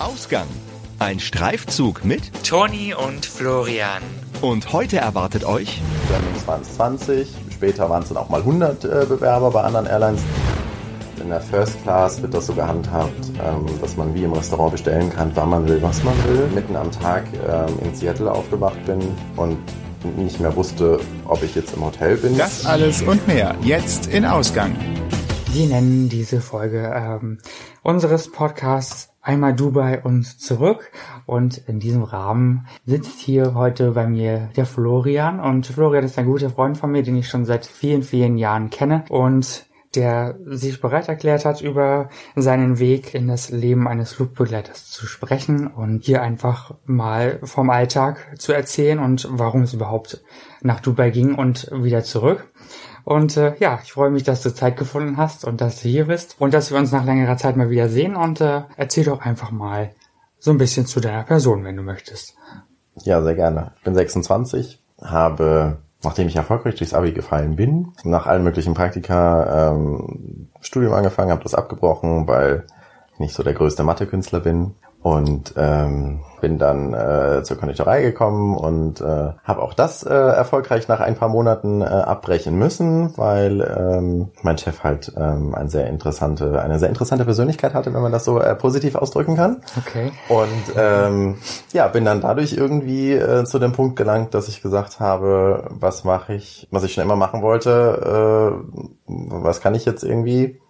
Ausgang. Ein Streifzug mit Toni und Florian. und heute erwartet euch Germanwings waren es 20, später waren es dann auch mal 100 äh, Bewerber bei anderen Airlines. In der First Class wird das so gehandhabt, ähm, dass man wie im Restaurant bestellen kann, wann man will, was man will. Mitten am Tag ähm, in Seattle aufgewacht bin und nicht mehr wusste, ob ich jetzt im Hotel bin. Das alles und mehr jetzt in Ausgang. Wir nennen diese Folge ähm, unseres Podcasts einmal Dubai und zurück. Und in diesem Rahmen sitzt hier heute bei mir der Florian. Und Florian ist ein guter Freund von mir, den ich schon seit vielen, vielen Jahren kenne. Und der sich bereit erklärt hat, über seinen Weg in das Leben eines Flugbegleiters zu sprechen und hier einfach mal vom Alltag zu erzählen und warum es überhaupt nach Dubai ging und wieder zurück. Und äh, ja, ich freue mich, dass du Zeit gefunden hast und dass du hier bist und dass wir uns nach längerer Zeit mal wieder sehen und äh, erzähl doch einfach mal so ein bisschen zu deiner Person, wenn du möchtest. Ja, sehr gerne. Ich bin 26, habe, nachdem ich erfolgreich durchs Abi gefallen bin, nach allen möglichen Praktika ähm, Studium angefangen, habe das abgebrochen, weil ich nicht so der größte Mathekünstler bin und ähm, bin dann äh, zur Konditorei gekommen und äh, habe auch das äh, erfolgreich nach ein paar Monaten äh, abbrechen müssen, weil ähm, mein Chef halt ähm, eine sehr interessante, eine sehr interessante Persönlichkeit hatte, wenn man das so äh, positiv ausdrücken kann. Okay. Und ähm, ja, bin dann dadurch irgendwie äh, zu dem Punkt gelangt, dass ich gesagt habe, was mache ich, was ich schon immer machen wollte, äh, was kann ich jetzt irgendwie,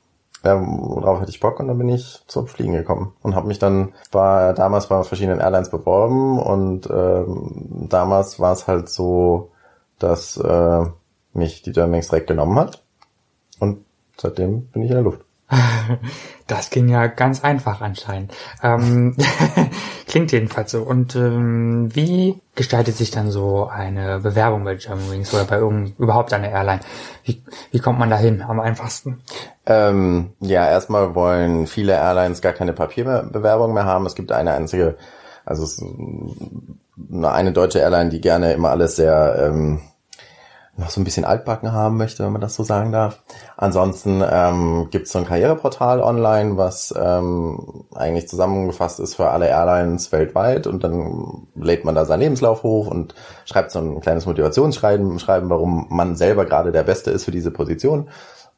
ähm, worauf hatte ich Bock und dann bin ich zum Fliegen gekommen und habe mich dann war damals bei verschiedenen Airlines beworben und ähm, damals war es halt so, dass äh, mich die Germanwings direkt genommen hat und seitdem bin ich in der Luft. Das ging ja ganz einfach anscheinend. Ähm, klingt jedenfalls so. Und ähm, wie gestaltet sich dann so eine Bewerbung bei Germanwings oder bei überhaupt einer Airline? Wie, wie kommt man da hin am einfachsten? Ähm, ja, erstmal wollen viele Airlines gar keine Papierbewerbung mehr haben. Es gibt eine einzige, also eine deutsche Airline, die gerne immer alles sehr ähm, noch so ein bisschen altbacken haben möchte, wenn man das so sagen darf. Ansonsten ähm, gibt es so ein Karriereportal online, was ähm, eigentlich zusammengefasst ist für alle Airlines weltweit und dann lädt man da seinen Lebenslauf hoch und schreibt so ein kleines Motivationsschreiben, schreiben, warum man selber gerade der Beste ist für diese Position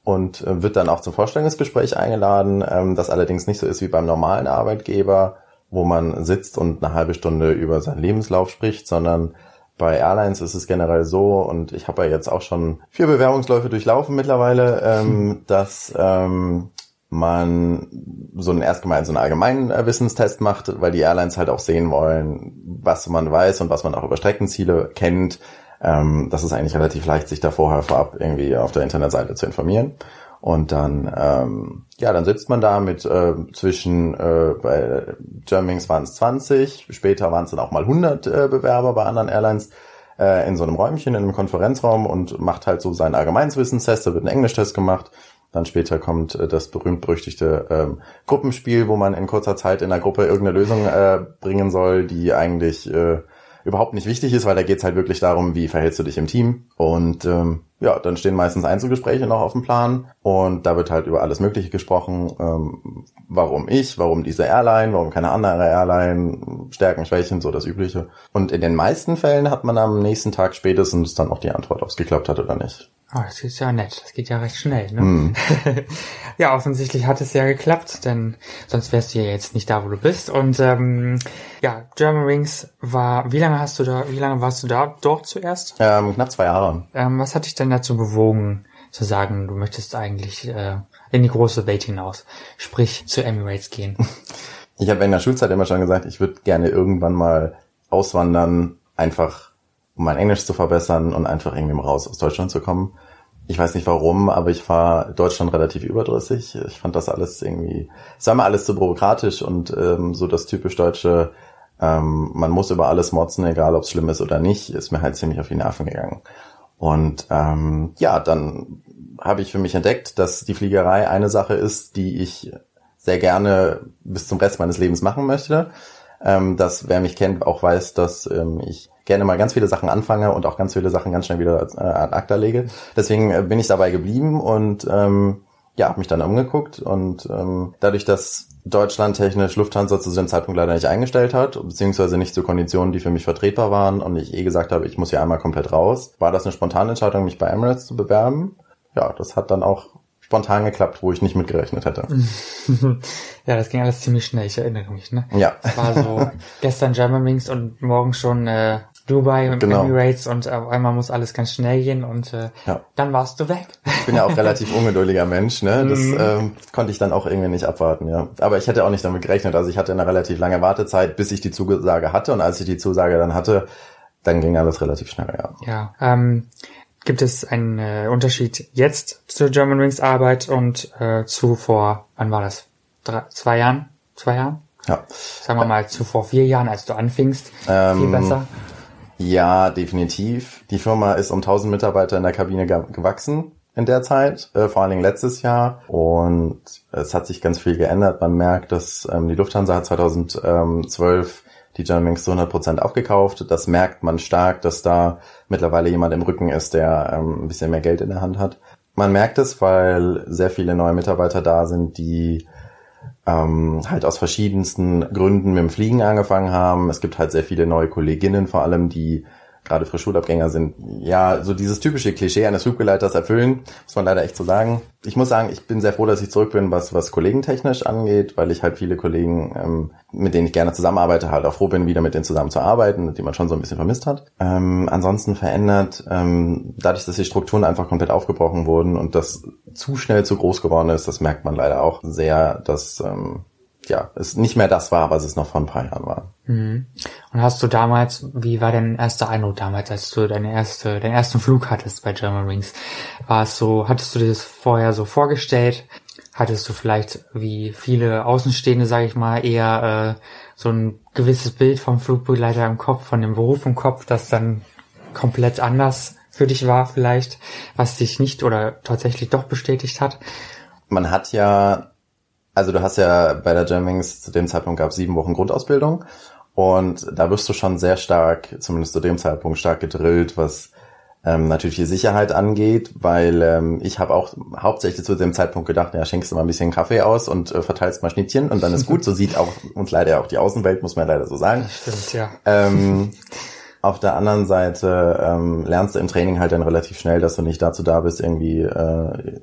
und äh, wird dann auch zum Vorstellungsgespräch eingeladen, ähm, das allerdings nicht so ist wie beim normalen Arbeitgeber, wo man sitzt und eine halbe Stunde über seinen Lebenslauf spricht, sondern bei Airlines ist es generell so, und ich habe ja jetzt auch schon vier Bewerbungsläufe durchlaufen mittlerweile, ähm, dass ähm, man so einen erst gemein so einen allgemeinen äh, Wissenstest macht, weil die Airlines halt auch sehen wollen, was man weiß und was man auch über Streckenziele kennt. Ähm, das ist eigentlich relativ leicht, sich da vorher vorab irgendwie auf der Internetseite zu informieren. Und dann, ähm, ja, dann sitzt man da mit äh, zwischen, äh, bei Germanwings waren es 20, später waren es dann auch mal 100 äh, Bewerber bei anderen Airlines äh, in so einem Räumchen, in einem Konferenzraum und macht halt so seinen Allgemeinswissenstest, da wird ein Englischtest gemacht. Dann später kommt äh, das berühmt-berüchtigte ähm, Gruppenspiel, wo man in kurzer Zeit in der Gruppe irgendeine Lösung äh, bringen soll, die eigentlich äh, überhaupt nicht wichtig ist, weil da geht's halt wirklich darum, wie verhältst du dich im Team. Und ähm, ja, dann stehen meistens Einzelgespräche noch auf dem Plan und da wird halt über alles Mögliche gesprochen. Ähm, warum ich, warum diese Airline, warum keine andere Airline, Stärken, Schwächen, so das Übliche. Und in den meisten Fällen hat man am nächsten Tag spätestens dann auch die Antwort, ob es geklappt hat oder nicht. Oh, das ist ja nett. Das geht ja recht schnell, ne? ja, offensichtlich hat es ja geklappt, denn sonst wärst du ja jetzt nicht da, wo du bist. Und ähm, ja, Germanwings war. Wie lange hast du da? Wie lange warst du da dort zuerst? Ähm, knapp zwei Jahre. Ähm, was hat dich denn dazu bewogen, zu sagen, du möchtest eigentlich äh, in die große Welt hinaus, sprich zu Emirates gehen? Ich habe in der Schulzeit immer schon gesagt, ich würde gerne irgendwann mal auswandern, einfach um mein Englisch zu verbessern und einfach irgendwie mal raus aus Deutschland zu kommen. Ich weiß nicht warum, aber ich war Deutschland relativ überdrüssig. Ich fand das alles irgendwie, es war mir alles zu bürokratisch und ähm, so das typisch deutsche, ähm, man muss über alles motzen, egal ob es schlimm ist oder nicht, ist mir halt ziemlich auf die Nerven gegangen. Und ähm, ja, dann habe ich für mich entdeckt, dass die Fliegerei eine Sache ist, die ich sehr gerne bis zum Rest meines Lebens machen möchte. Ähm, dass wer mich kennt auch weiß, dass ähm, ich gerne mal ganz viele Sachen anfange und auch ganz viele Sachen ganz schnell wieder äh, ad acta lege. Deswegen äh, bin ich dabei geblieben und ähm, ja, habe mich dann umgeguckt und ähm, dadurch, dass deutschlandtechnisch Lufthansa zu dem Zeitpunkt leider nicht eingestellt hat, beziehungsweise nicht zu Konditionen, die für mich vertretbar waren und ich eh gesagt habe, ich muss hier einmal komplett raus, war das eine spontane Entscheidung, mich bei Emirates zu bewerben. Ja, das hat dann auch spontan geklappt, wo ich nicht mitgerechnet hätte. ja, das ging alles ziemlich schnell, ich erinnere mich, ne? Ja. Es war so gestern Germanwings und morgen schon äh, Dubai und Genau. Emirates und auf einmal muss alles ganz schnell gehen und äh, Ja. dann warst du weg. Ich bin ja auch relativ ungeduldiger Mensch, ne? Das Mhm. ähm, konnte ich dann auch irgendwie nicht abwarten, ja. Aber ich hätte auch nicht damit gerechnet. Also ich hatte eine relativ lange Wartezeit, bis ich die Zusage hatte. Und als ich die Zusage dann hatte, dann ging alles relativ schnell, ja. Ja. Ähm, gibt es einen äh, Unterschied jetzt zur Germanwings Arbeit und äh, zu vor, wann war das? Drei, zwei Jahren? Zwei Jahren? Ja. Sagen wir mal zu vor vier Jahren, als du anfingst. Ähm, Viel besser. Ja, definitiv. Die Firma ist um 1000 Mitarbeiter in der Kabine ge gewachsen in der Zeit, äh, vor allen Dingen letztes Jahr. Und es hat sich ganz viel geändert. Man merkt, dass ähm, die Lufthansa hat 2012 die Germanwings zu 100% aufgekauft. Das merkt man stark, dass da mittlerweile jemand im Rücken ist, der ähm, ein bisschen mehr Geld in der Hand hat. Man merkt es, weil sehr viele neue Mitarbeiter da sind, die ähm, halt aus verschiedensten Gründen mit dem Fliegen angefangen haben. Es gibt halt sehr viele neue Kolleginnen vor allem, die gerade für Schulabgänger sind. Ja, so dieses typische Klischee eines Flugbegleiters erfüllen, muss man leider echt so sagen. Ich muss sagen, ich bin sehr froh, dass ich zurück bin, was, was kollegentechnisch angeht, weil ich halt viele Kollegen, ähm, mit denen ich gerne zusammenarbeite, halt auch froh bin, wieder mit denen zusammen zu arbeiten, die man schon so ein bisschen vermisst hat. Ähm, ansonsten verändert, ähm, dadurch, dass die Strukturen einfach komplett aufgebrochen wurden und das zu schnell zu groß geworden ist, das merkt man leider auch sehr, dass ähm, ja, es nicht mehr das war, was es noch vor ein paar Jahren war. Mhm. Und hast du damals, wie war dein erster Eindruck damals, als du deine erste, deinen ersten Flug hattest bei Germanwings? War es so, hattest du dir das vorher so vorgestellt? Hattest du vielleicht, wie viele Außenstehende, sage ich mal, eher äh, so ein gewisses Bild vom Flugbegleiter im Kopf, von dem Beruf im Kopf, das dann komplett anders für dich war vielleicht, was dich nicht oder tatsächlich doch bestätigt hat? Man hat ja, also du hast ja bei der Germanwings zu dem Zeitpunkt gab es sieben Wochen Grundausbildung und da wirst du schon sehr stark, zumindest zu dem Zeitpunkt stark gedrillt, was ähm, natürlich die Sicherheit angeht, weil ähm, ich habe auch hauptsächlich zu dem Zeitpunkt gedacht, ja, schenkst du mal ein bisschen Kaffee aus und äh, verteilst mal Schnittchen und dann ist gut. So sieht auch uns leider auch die Außenwelt, muss man leider so sagen. Stimmt, ja. Ähm, auf der anderen Seite ähm, lernst du im Training halt dann relativ schnell, dass du nicht dazu da bist, irgendwie äh,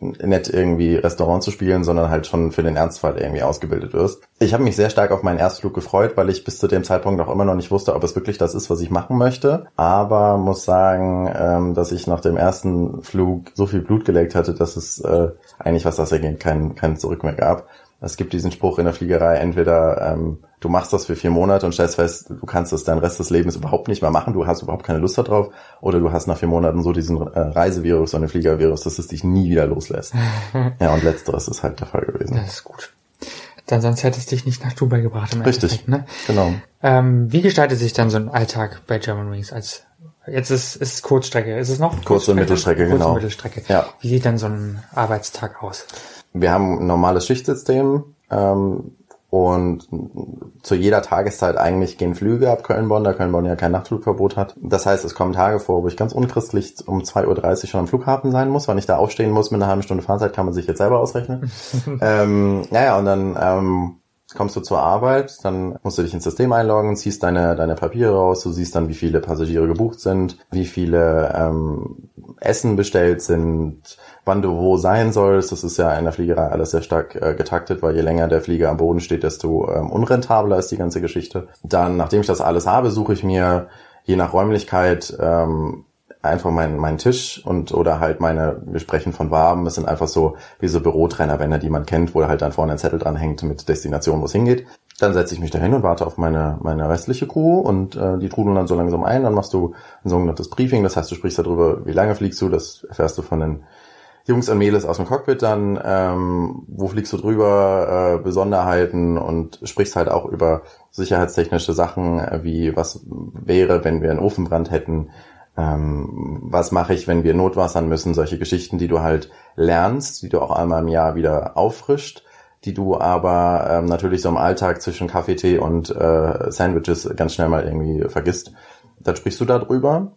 nett irgendwie Restaurant zu spielen, sondern halt schon für den Ernstfall irgendwie ausgebildet wirst. Ich habe mich sehr stark auf meinen Erstflug gefreut, weil ich bis zu dem Zeitpunkt noch immer noch nicht wusste, ob es wirklich das ist, was ich machen möchte. Aber muss sagen, ähm, dass ich nach dem ersten Flug so viel Blut geleckt hatte, dass es äh, eigentlich, was das ergeht, kein, kein Zurück mehr gab. Es gibt diesen Spruch in der Fliegerei, entweder ähm, du machst das für vier Monate und stellst fest, du kannst das deinen Rest des Lebens überhaupt nicht mehr machen, du hast überhaupt keine Lust darauf, oder du hast nach vier Monaten so diesen äh, Reisevirus, so einen Fliegervirus, dass es dich nie wieder loslässt. ja, und letzteres ist halt der Fall gewesen. Das ist gut. Dann sonst hättest du dich nicht nach Dubai gebracht im Richtig, Endeffekt, ne? genau. Ähm, wie gestaltet sich dann so ein Alltag bei Germanwings als jetzt ist ist es Kurzstrecke, ist es noch Kurz- und Mittelstrecke, Kurz- genau. und Mittelstrecke. Ja. Wie sieht dann so ein Arbeitstag aus? Wir haben ein normales Schichtsystem ähm, und zu jeder Tageszeit eigentlich gehen Flüge ab Köln-Bonn, da Köln-Bonn ja kein Nachtflugverbot hat. Das heißt, es kommen Tage vor, wo ich ganz unchristlich um 2.30 Uhr schon am Flughafen sein muss, wann ich da aufstehen muss mit einer halben Stunde Fahrzeit, kann man sich jetzt selber ausrechnen. ähm, naja, und dann ähm, kommst du zur Arbeit, dann musst du dich ins System einloggen, ziehst deine, deine Papiere raus, du siehst dann, wie viele Passagiere gebucht sind, wie viele ähm, Essen bestellt sind, wann du wo sein sollst. Das ist ja in der Fliegerei alles sehr stark äh, getaktet, weil je länger der Flieger am Boden steht, desto ähm, unrentabler ist die ganze Geschichte. Dann, nachdem ich das alles habe, suche ich mir je nach Räumlichkeit ähm, einfach meinen meinen Tisch und oder halt meine, wir sprechen von Waben, das sind einfach so wie so Bürotrainerwände, die man kennt, wo halt dann vorne ein Zettel dran hängt mit Destination, wo es hingeht. Dann setze ich mich da hin und warte auf meine, meine restliche Crew und äh, die trudeln dann so langsam ein. Dann machst du ein sogenanntes Briefing, das heißt, du sprichst darüber, wie lange fliegst du, das erfährst du von den Jungs und Mädels aus dem Cockpit dann, ähm, wo fliegst du drüber, äh, Besonderheiten und sprichst halt auch über sicherheitstechnische Sachen, äh, wie was wäre, wenn wir einen Ofenbrand hätten, ähm, was mache ich, wenn wir notwassern müssen, solche Geschichten, die du halt lernst, die du auch einmal im Jahr wieder auffrischt, die du aber ähm, natürlich so im Alltag zwischen Kaffee, Tee und äh, Sandwiches ganz schnell mal irgendwie vergisst. Dann sprichst du darüber,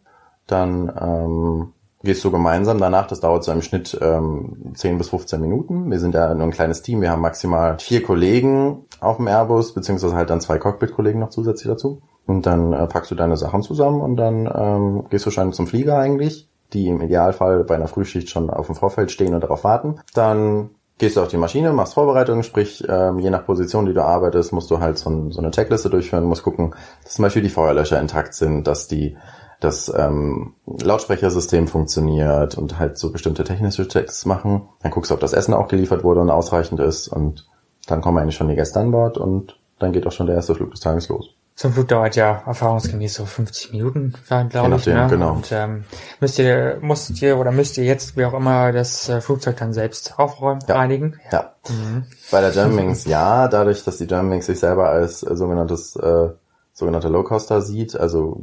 dann ähm, gehst du gemeinsam danach, das dauert so im Schnitt ähm, 10 bis 15 Minuten. Wir sind ja nur ein kleines Team, wir haben maximal vier Kollegen auf dem Airbus, beziehungsweise halt dann zwei Cockpit-Kollegen noch zusätzlich dazu. Und dann äh, packst du deine Sachen zusammen und dann ähm, gehst du schon zum Flieger eigentlich, die im Idealfall bei einer Frühschicht schon auf dem Vorfeld stehen und darauf warten. Dann gehst du auf die Maschine, machst Vorbereitungen, sprich, ähm, je nach Position, die du arbeitest, musst du halt so, so eine Checkliste durchführen, musst gucken, dass zum Beispiel die Feuerlöscher intakt sind, dass die das ähm, Lautsprechersystem funktioniert und halt so bestimmte technische Checks machen. Dann guckst du, ob das Essen auch geliefert wurde und ausreichend ist und dann kommen eigentlich schon die Gäste an Bord und dann geht auch schon der erste Flug des Tages los. So ein Flug dauert ja erfahrungsgemäß so 50 Minuten, glaube Je nachdem, ich. Ne? genau. Und ähm, müsst ihr, musst ihr oder müsst ihr jetzt, wie auch immer, das äh, Flugzeug dann selbst aufräumen, Ja. reinigen? Ja. Bei der Germanwings ja, dadurch, dass die Germanwings sich selber als äh, sogenanntes äh, sogenannte Low-Coster sieht, also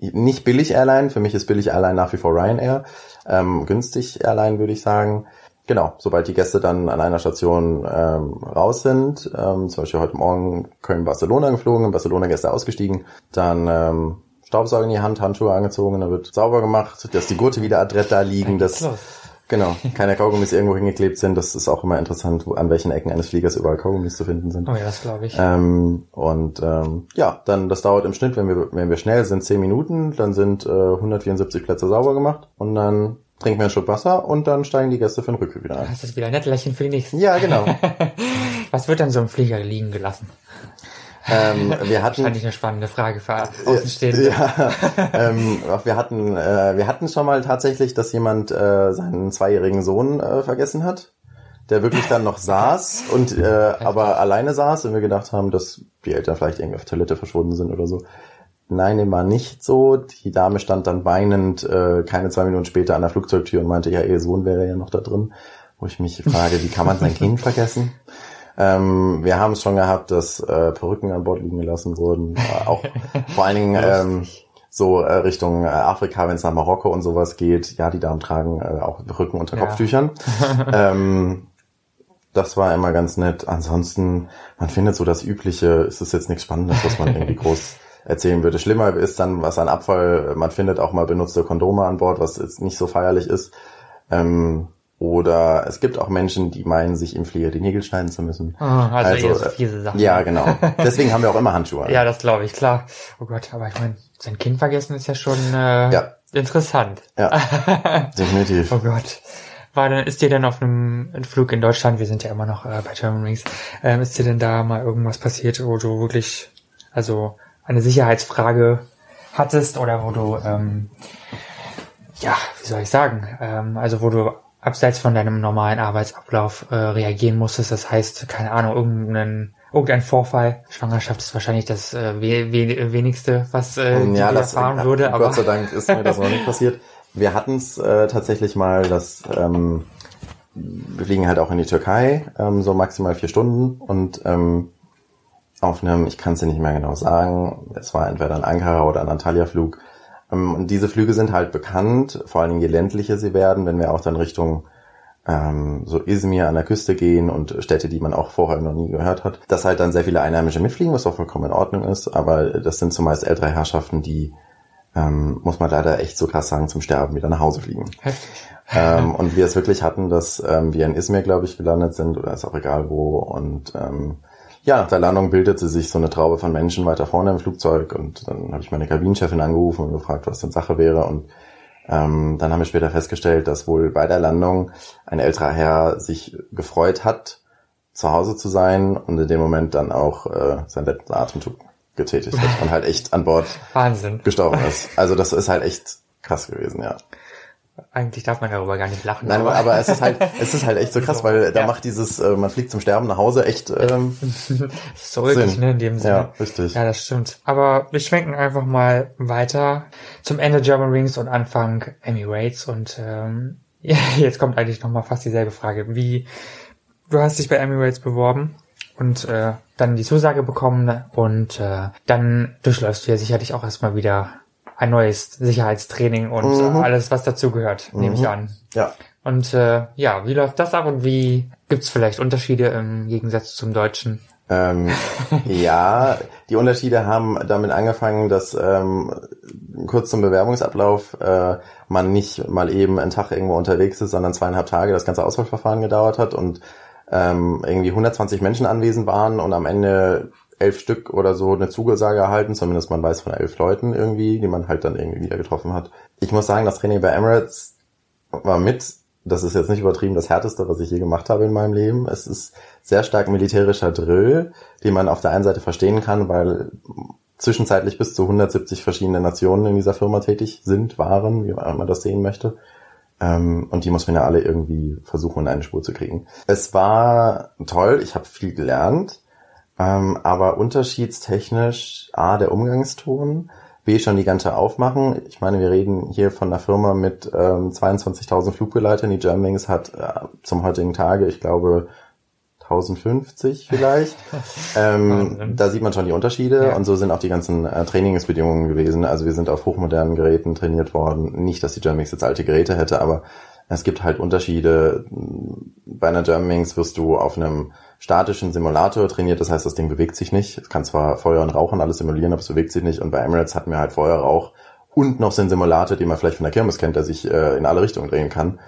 nicht billig Airline, für mich ist billig Airline nach wie vor Ryanair, ähm, günstig Airline würde ich sagen. Genau, sobald die Gäste dann an einer Station ähm, raus sind, ähm, zum Beispiel heute Morgen Köln-Barcelona geflogen, in Barcelona Gäste ausgestiegen, dann ähm, Staubsauger in die Hand, Handschuhe angezogen, dann wird sauber gemacht, dass die Gurte wieder adrett da liegen, dass los. Genau, keine Kaugummis irgendwo hingeklebt sind. Das ist auch immer interessant, wo, an welchen Ecken eines Fliegers überall Kaugummis zu finden sind. Oh ja, das glaube ich. Ähm, und ähm, ja, dann das dauert im Schnitt, wenn wir wenn wir schnell sind, 10 Minuten, dann sind äh, 174 Plätze sauber gemacht und dann trinken wir einen Schluck Wasser und dann steigen die Gäste für den Rückflug wieder ein. Das ist wieder ein nett Lächeln für die nächsten. Ja, genau. Was wird dann so im Flieger liegen gelassen? Ähm, wir hatten Wahrscheinlich eine spannende Frage für Außenstehende. Ja, ähm, wir hatten äh, wir hatten schon mal tatsächlich, dass jemand äh, seinen zweijährigen Sohn äh, vergessen hat, der wirklich dann noch saß und äh, aber alleine saß und wir gedacht haben, dass die Eltern vielleicht irgendwie auf Toilette verschwunden sind oder so. Nein, dem war nicht so. Die Dame stand dann weinend äh, keine zwei Minuten später an der Flugzeugtür und meinte, ja, ihr Sohn wäre ja noch da drin. Wo ich mich frage, wie kann man sein Kind vergessen? Ähm, wir haben es schon gehabt, dass äh, Perücken an Bord liegen gelassen wurden. Äh, auch vor allen Dingen ähm, so äh, Richtung äh, Afrika, wenn es nach Marokko und sowas geht. Ja, die Damen tragen äh, auch Perücken unter Ja. Kopftüchern. ähm, das war immer ganz nett. Ansonsten, man findet so das Übliche. Es ist jetzt nichts Spannendes, was man irgendwie groß erzählen würde. Schlimmer ist dann, was an Abfall, man findet auch mal benutzte Kondome an Bord, was jetzt nicht so feierlich ist. Ähm, oder es gibt auch Menschen, die meinen, sich im Flieger die Nägel schneiden zu müssen. Ah, also, eher so äh, fiese Sachen. Ja, genau. Deswegen haben wir auch immer Handschuhe. an. Ja, das glaube ich, klar. Oh Gott, aber ich meine, sein Kind vergessen ist ja schon äh, Ja. interessant. ja definitiv. Oh Gott. War denn, ist dir denn auf einem Flug in Deutschland, wir sind ja immer noch äh, bei Germanwings, ähm, ist dir denn da mal irgendwas passiert, wo du wirklich, also eine Sicherheitsfrage hattest oder wo du, ähm, ja, wie soll ich sagen, ähm, also wo du abseits von deinem normalen Arbeitsablauf äh, reagieren musstest, das heißt, keine Ahnung, irgendein, irgendein Vorfall, Schwangerschaft ist wahrscheinlich das äh, we we wenigste, was äh, die ja, das erfahren würde, aber Gott sei Dank ist mir das noch nicht passiert. Wir hatten es äh, tatsächlich mal, dass ähm, wir fliegen halt auch in die Türkei, ähm, so maximal vier Stunden und ähm, auf einem, ich kann es dir nicht mehr genau sagen, es war entweder ein Ankara oder ein Antalya-Flug. Ähm, und diese Flüge sind halt bekannt, vor allen Dingen je ländlicher sie werden, wenn wir auch dann Richtung ähm, so Izmir an der Küste gehen und Städte, die man auch vorher noch nie gehört hat, dass halt dann sehr viele Einheimische mitfliegen, was auch vollkommen in Ordnung ist, aber das sind zumeist ältere Herrschaften, die ähm, muss man leider echt so krass sagen, zum Sterben wieder nach Hause fliegen. heftig. ähm, und wir es wirklich hatten, dass ähm, wir in Izmir, glaube ich, gelandet sind, oder ist auch egal wo. Und ähm, ja, nach der Landung bildete sich so eine Traube von Menschen weiter vorne im Flugzeug und dann habe ich meine Kabinenchefin angerufen und gefragt, was denn Sache wäre. Und ähm, dann haben wir später festgestellt, dass wohl bei der Landung ein älterer Herr sich gefreut hat, zu Hause zu sein und in dem Moment dann auch äh, seinen letzten Atemzug getätigt hat und halt echt an Bord Wahnsinn. gestorben ist. Also das ist halt echt krass gewesen, ja. Eigentlich darf man darüber gar nicht lachen. Nein, aber, aber es ist halt, es ist halt echt so krass, weil da Ja. macht dieses, äh, man fliegt zum Sterben nach Hause echt, ähm, so Sinn. ne, in dem Sinne. ja, richtig. Ja, das stimmt. Aber wir schwenken einfach mal weiter zum Ende German Wings und Anfang Emirates und ähm, ja, jetzt kommt eigentlich nochmal fast dieselbe Frage. Wie, du hast dich bei Emirates beworben und äh, dann die Zusage bekommen und äh, dann durchläufst du ja sicherlich auch erstmal wieder ein neues Sicherheitstraining und Mhm. alles, was dazugehört, nehme ich an. Ja. Und äh, ja, wie läuft das ab und wie gibt's vielleicht Unterschiede im Gegensatz zum Deutschen? Ähm, ja, die Unterschiede haben damit angefangen, dass ähm, kurz zum Bewerbungsablauf äh, man nicht mal eben einen Tag irgendwo unterwegs ist, sondern zweieinhalb Tage das ganze Auswahlverfahren gedauert hat und ähm, irgendwie 120 Menschen anwesend waren und am Ende elf Stück oder so eine Zugesage erhalten, zumindest man weiß von elf Leuten irgendwie, die man halt dann irgendwie wieder getroffen hat. Ich muss sagen, das Training bei Emirates war mit, das ist jetzt nicht übertrieben, das härteste, was ich je gemacht habe in meinem Leben. Es ist sehr stark militärischer Drill, den man auf der einen Seite verstehen kann, weil zwischenzeitlich bis zu 170 verschiedene Nationen in dieser Firma tätig sind, waren, wie man das sehen möchte. Ähm, und die muss man ja alle irgendwie versuchen, in eine Spur zu kriegen. Es war toll, ich habe viel gelernt, ähm, aber unterschiedstechnisch A, der Umgangston, B, schon die ganze Aufmachen. Ich meine, wir reden hier von einer Firma mit ähm, 22.000 Flugbegleitern. Die Germanwings hat äh, zum heutigen Tage, ich glaube, 1050 vielleicht. ähm, da sieht man schon die Unterschiede ja. und so sind auch die ganzen äh, Trainingsbedingungen gewesen. Also wir sind auf hochmodernen Geräten trainiert worden. Nicht, dass die Germanwings jetzt alte Geräte hätte, aber es gibt halt Unterschiede. Bei einer Germanwings wirst du auf einem statischen Simulator trainiert, das heißt, das Ding bewegt sich nicht. Es kann zwar Feuer und Rauch und alles simulieren, aber es bewegt sich nicht. Und bei Emirates hatten wir halt Feuer, Rauch und noch so einen Simulator, den man vielleicht von der Kirmes kennt, der sich äh, in alle Richtungen drehen kann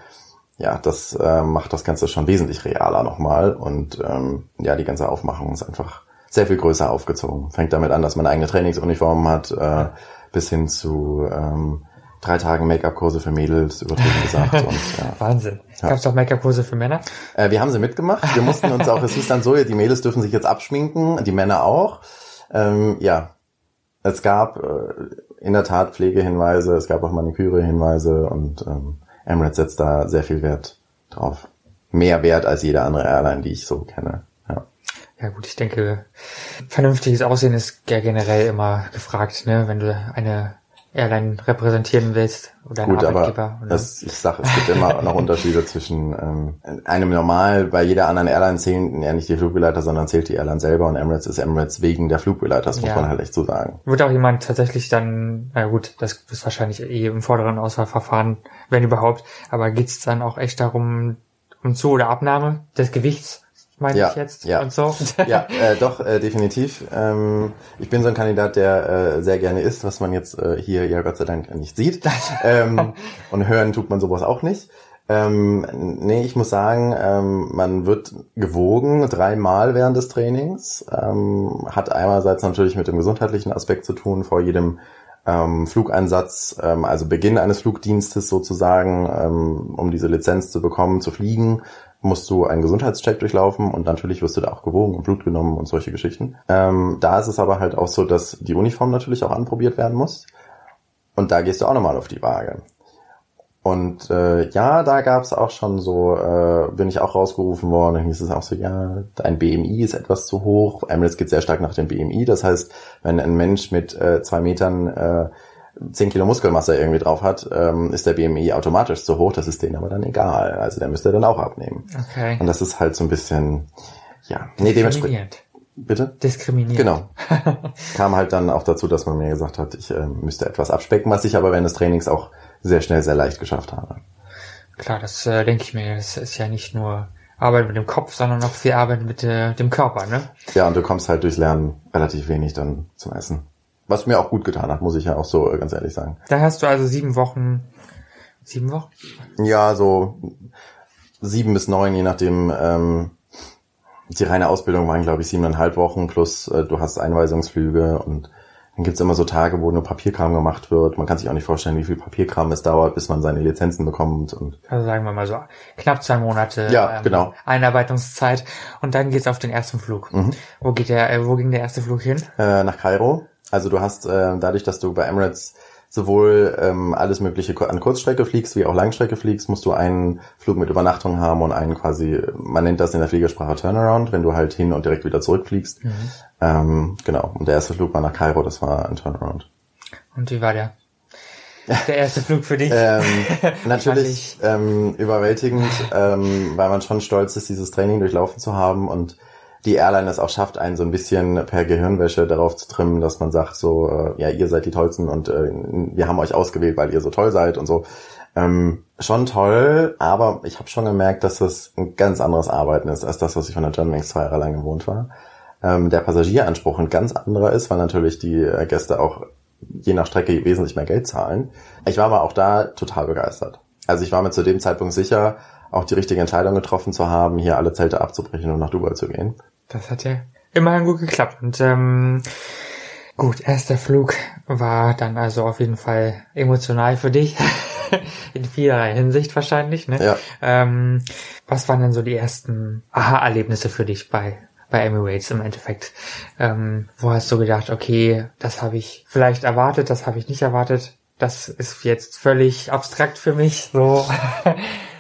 ja, das äh, macht das Ganze schon wesentlich realer nochmal. Und ähm, ja, die ganze Aufmachung ist einfach sehr viel größer aufgezogen. Fängt damit an, dass man eigene Trainingsuniformen hat, äh, bis hin zu ähm, drei Tagen Make-up-Kurse für Mädels, übertrieben gesagt. Und, ja. Wahnsinn. Ja. Gab es auch Make-up-Kurse für Männer? Äh, wir haben sie mitgemacht. Wir mussten uns auch, es hieß dann so, die Mädels dürfen sich jetzt abschminken, die Männer auch. Ähm, ja, es gab äh, in der Tat Pflegehinweise, es gab auch Maniküre-Hinweise und ähm, Emirates setzt da sehr viel Wert drauf. Mehr Wert als jede andere Airline, die ich so kenne. Ja. Ja gut, ich denke, vernünftiges Aussehen ist ja generell immer gefragt, ne? Wenn du eine Airline repräsentieren willst oder Gut, Arbeitgeber. Aber das, ich sag, es gibt immer noch Unterschiede zwischen ähm, einem normal, bei jeder anderen Airline zählen ja nicht die Flugbegleiter, sondern zählt die Airline selber und Emirates ist Emirates wegen der Flugbegleiter, das muss ja. man halt echt so sagen. Wird auch jemand tatsächlich dann, na gut, das ist wahrscheinlich eh im vorderen Auswahlverfahren, wenn überhaupt, aber geht's dann auch echt darum, um Zu- oder Abnahme des Gewichts meine ja, ich jetzt ja. und so. Ja, äh, doch, äh, definitiv. Ähm, ich bin so ein Kandidat, der äh, sehr gerne isst, was man jetzt äh, hier ja Gott sei Dank nicht sieht. ähm, und hören tut man sowas auch nicht. Ähm, nee, ich muss sagen, ähm, man wird gewogen dreimal während des Trainings. Ähm, hat einerseits natürlich mit dem gesundheitlichen Aspekt zu tun, vor jedem ähm, Flugeinsatz, ähm, also Beginn eines Flugdienstes sozusagen, ähm, um diese Lizenz zu bekommen, zu fliegen, musst du einen Gesundheitscheck durchlaufen und natürlich wirst du da auch gewogen und Blut genommen und solche Geschichten. Ähm, da ist es aber halt auch so, dass die Uniform natürlich auch anprobiert werden muss. Und da gehst du auch nochmal auf die Waage. Und äh, ja, da gab es auch schon so, äh, bin ich auch rausgerufen worden, dann hieß es auch so, ja, dein BMI ist etwas zu hoch. Emirates geht sehr stark nach dem BMI. Das heißt, wenn ein Mensch mit äh, zwei Metern äh, 10 Kilo Muskelmasse irgendwie drauf hat, ähm, ist der BMI automatisch zu hoch. Das ist denen aber dann egal. Also der müsste dann auch abnehmen. Okay. Und das ist halt so ein bisschen, ja, nee, dementsprechend. Bitte? Diskriminiert. Genau. Kam halt dann auch dazu, dass man mir gesagt hat, ich äh, müsste etwas abspecken, was ich aber während des Trainings auch sehr schnell, sehr leicht geschafft habe. Klar, das äh, denke ich mir. Das ist ja nicht nur Arbeit mit dem Kopf, sondern auch viel Arbeit mit äh, dem Körper, ne? Ja, und du kommst halt durchs Lernen relativ wenig dann zum Essen. Was mir auch gut getan hat, muss ich ja auch so äh, ganz ehrlich sagen. Da hast du also sieben Wochen, sieben Wochen? Ja, so sieben bis neun, je nachdem. Ähm, die reine Ausbildung waren, glaube ich, siebeneinhalb Wochen plus äh, du hast Einweisungsflüge und dann gibt's immer so Tage, wo nur Papierkram gemacht wird. Man kann sich auch nicht vorstellen, wie viel Papierkram es dauert, bis man seine Lizenzen bekommt. Und also sagen wir mal so knapp zwei Monate ja, ähm, genau. Einarbeitungszeit und dann geht's auf den ersten Flug. Mhm. Wo geht der, äh, wo ging der erste Flug hin? Äh, nach Kairo. Also du hast äh, dadurch, dass du bei Emirates sowohl ähm, alles Mögliche an Kurzstrecke fliegst, wie auch Langstrecke fliegst, musst du einen Flug mit Übernachtung haben und einen quasi, man nennt das in der Fliegersprache Turnaround, wenn du halt hin und direkt wieder zurückfliegst. Mhm. Ähm, genau. Und der erste Flug war nach Kairo, das war ein Turnaround. Und wie war der? Der erste Flug für dich? ähm, natürlich ähm, überwältigend, ähm, weil man schon stolz ist, dieses Training durchlaufen zu haben und die Airline es auch schafft, einen so ein bisschen per Gehirnwäsche darauf zu trimmen, dass man sagt so, äh, ja, ihr seid die Tollsten und äh, wir haben euch ausgewählt, weil ihr so toll seid und so. Ähm, schon toll, aber ich habe schon gemerkt, dass das ein ganz anderes Arbeiten ist, als das, was ich von der Germanwings zwei Jahre lang gewohnt war. ähm, der Passagieranspruch ein ganz anderer ist, weil natürlich die äh, Gäste auch je nach Strecke wesentlich mehr Geld zahlen. Ich war aber auch da total begeistert. Also ich war mir zu dem Zeitpunkt sicher, auch die richtige Entscheidung getroffen zu haben, hier alle Zelte abzubrechen und nach Dubai zu gehen. Das hat ja immerhin gut geklappt. Und ähm, gut, erster Flug war dann also auf jeden Fall emotional für dich. In vielerlei Hinsicht wahrscheinlich. Ne? Ja. Ähm, was waren denn so die ersten Aha-Erlebnisse für dich bei bei Emirates im Endeffekt? Ähm, wo hast du gedacht, okay, das habe ich vielleicht erwartet, das habe ich nicht erwartet, das ist jetzt völlig abstrakt für mich. So.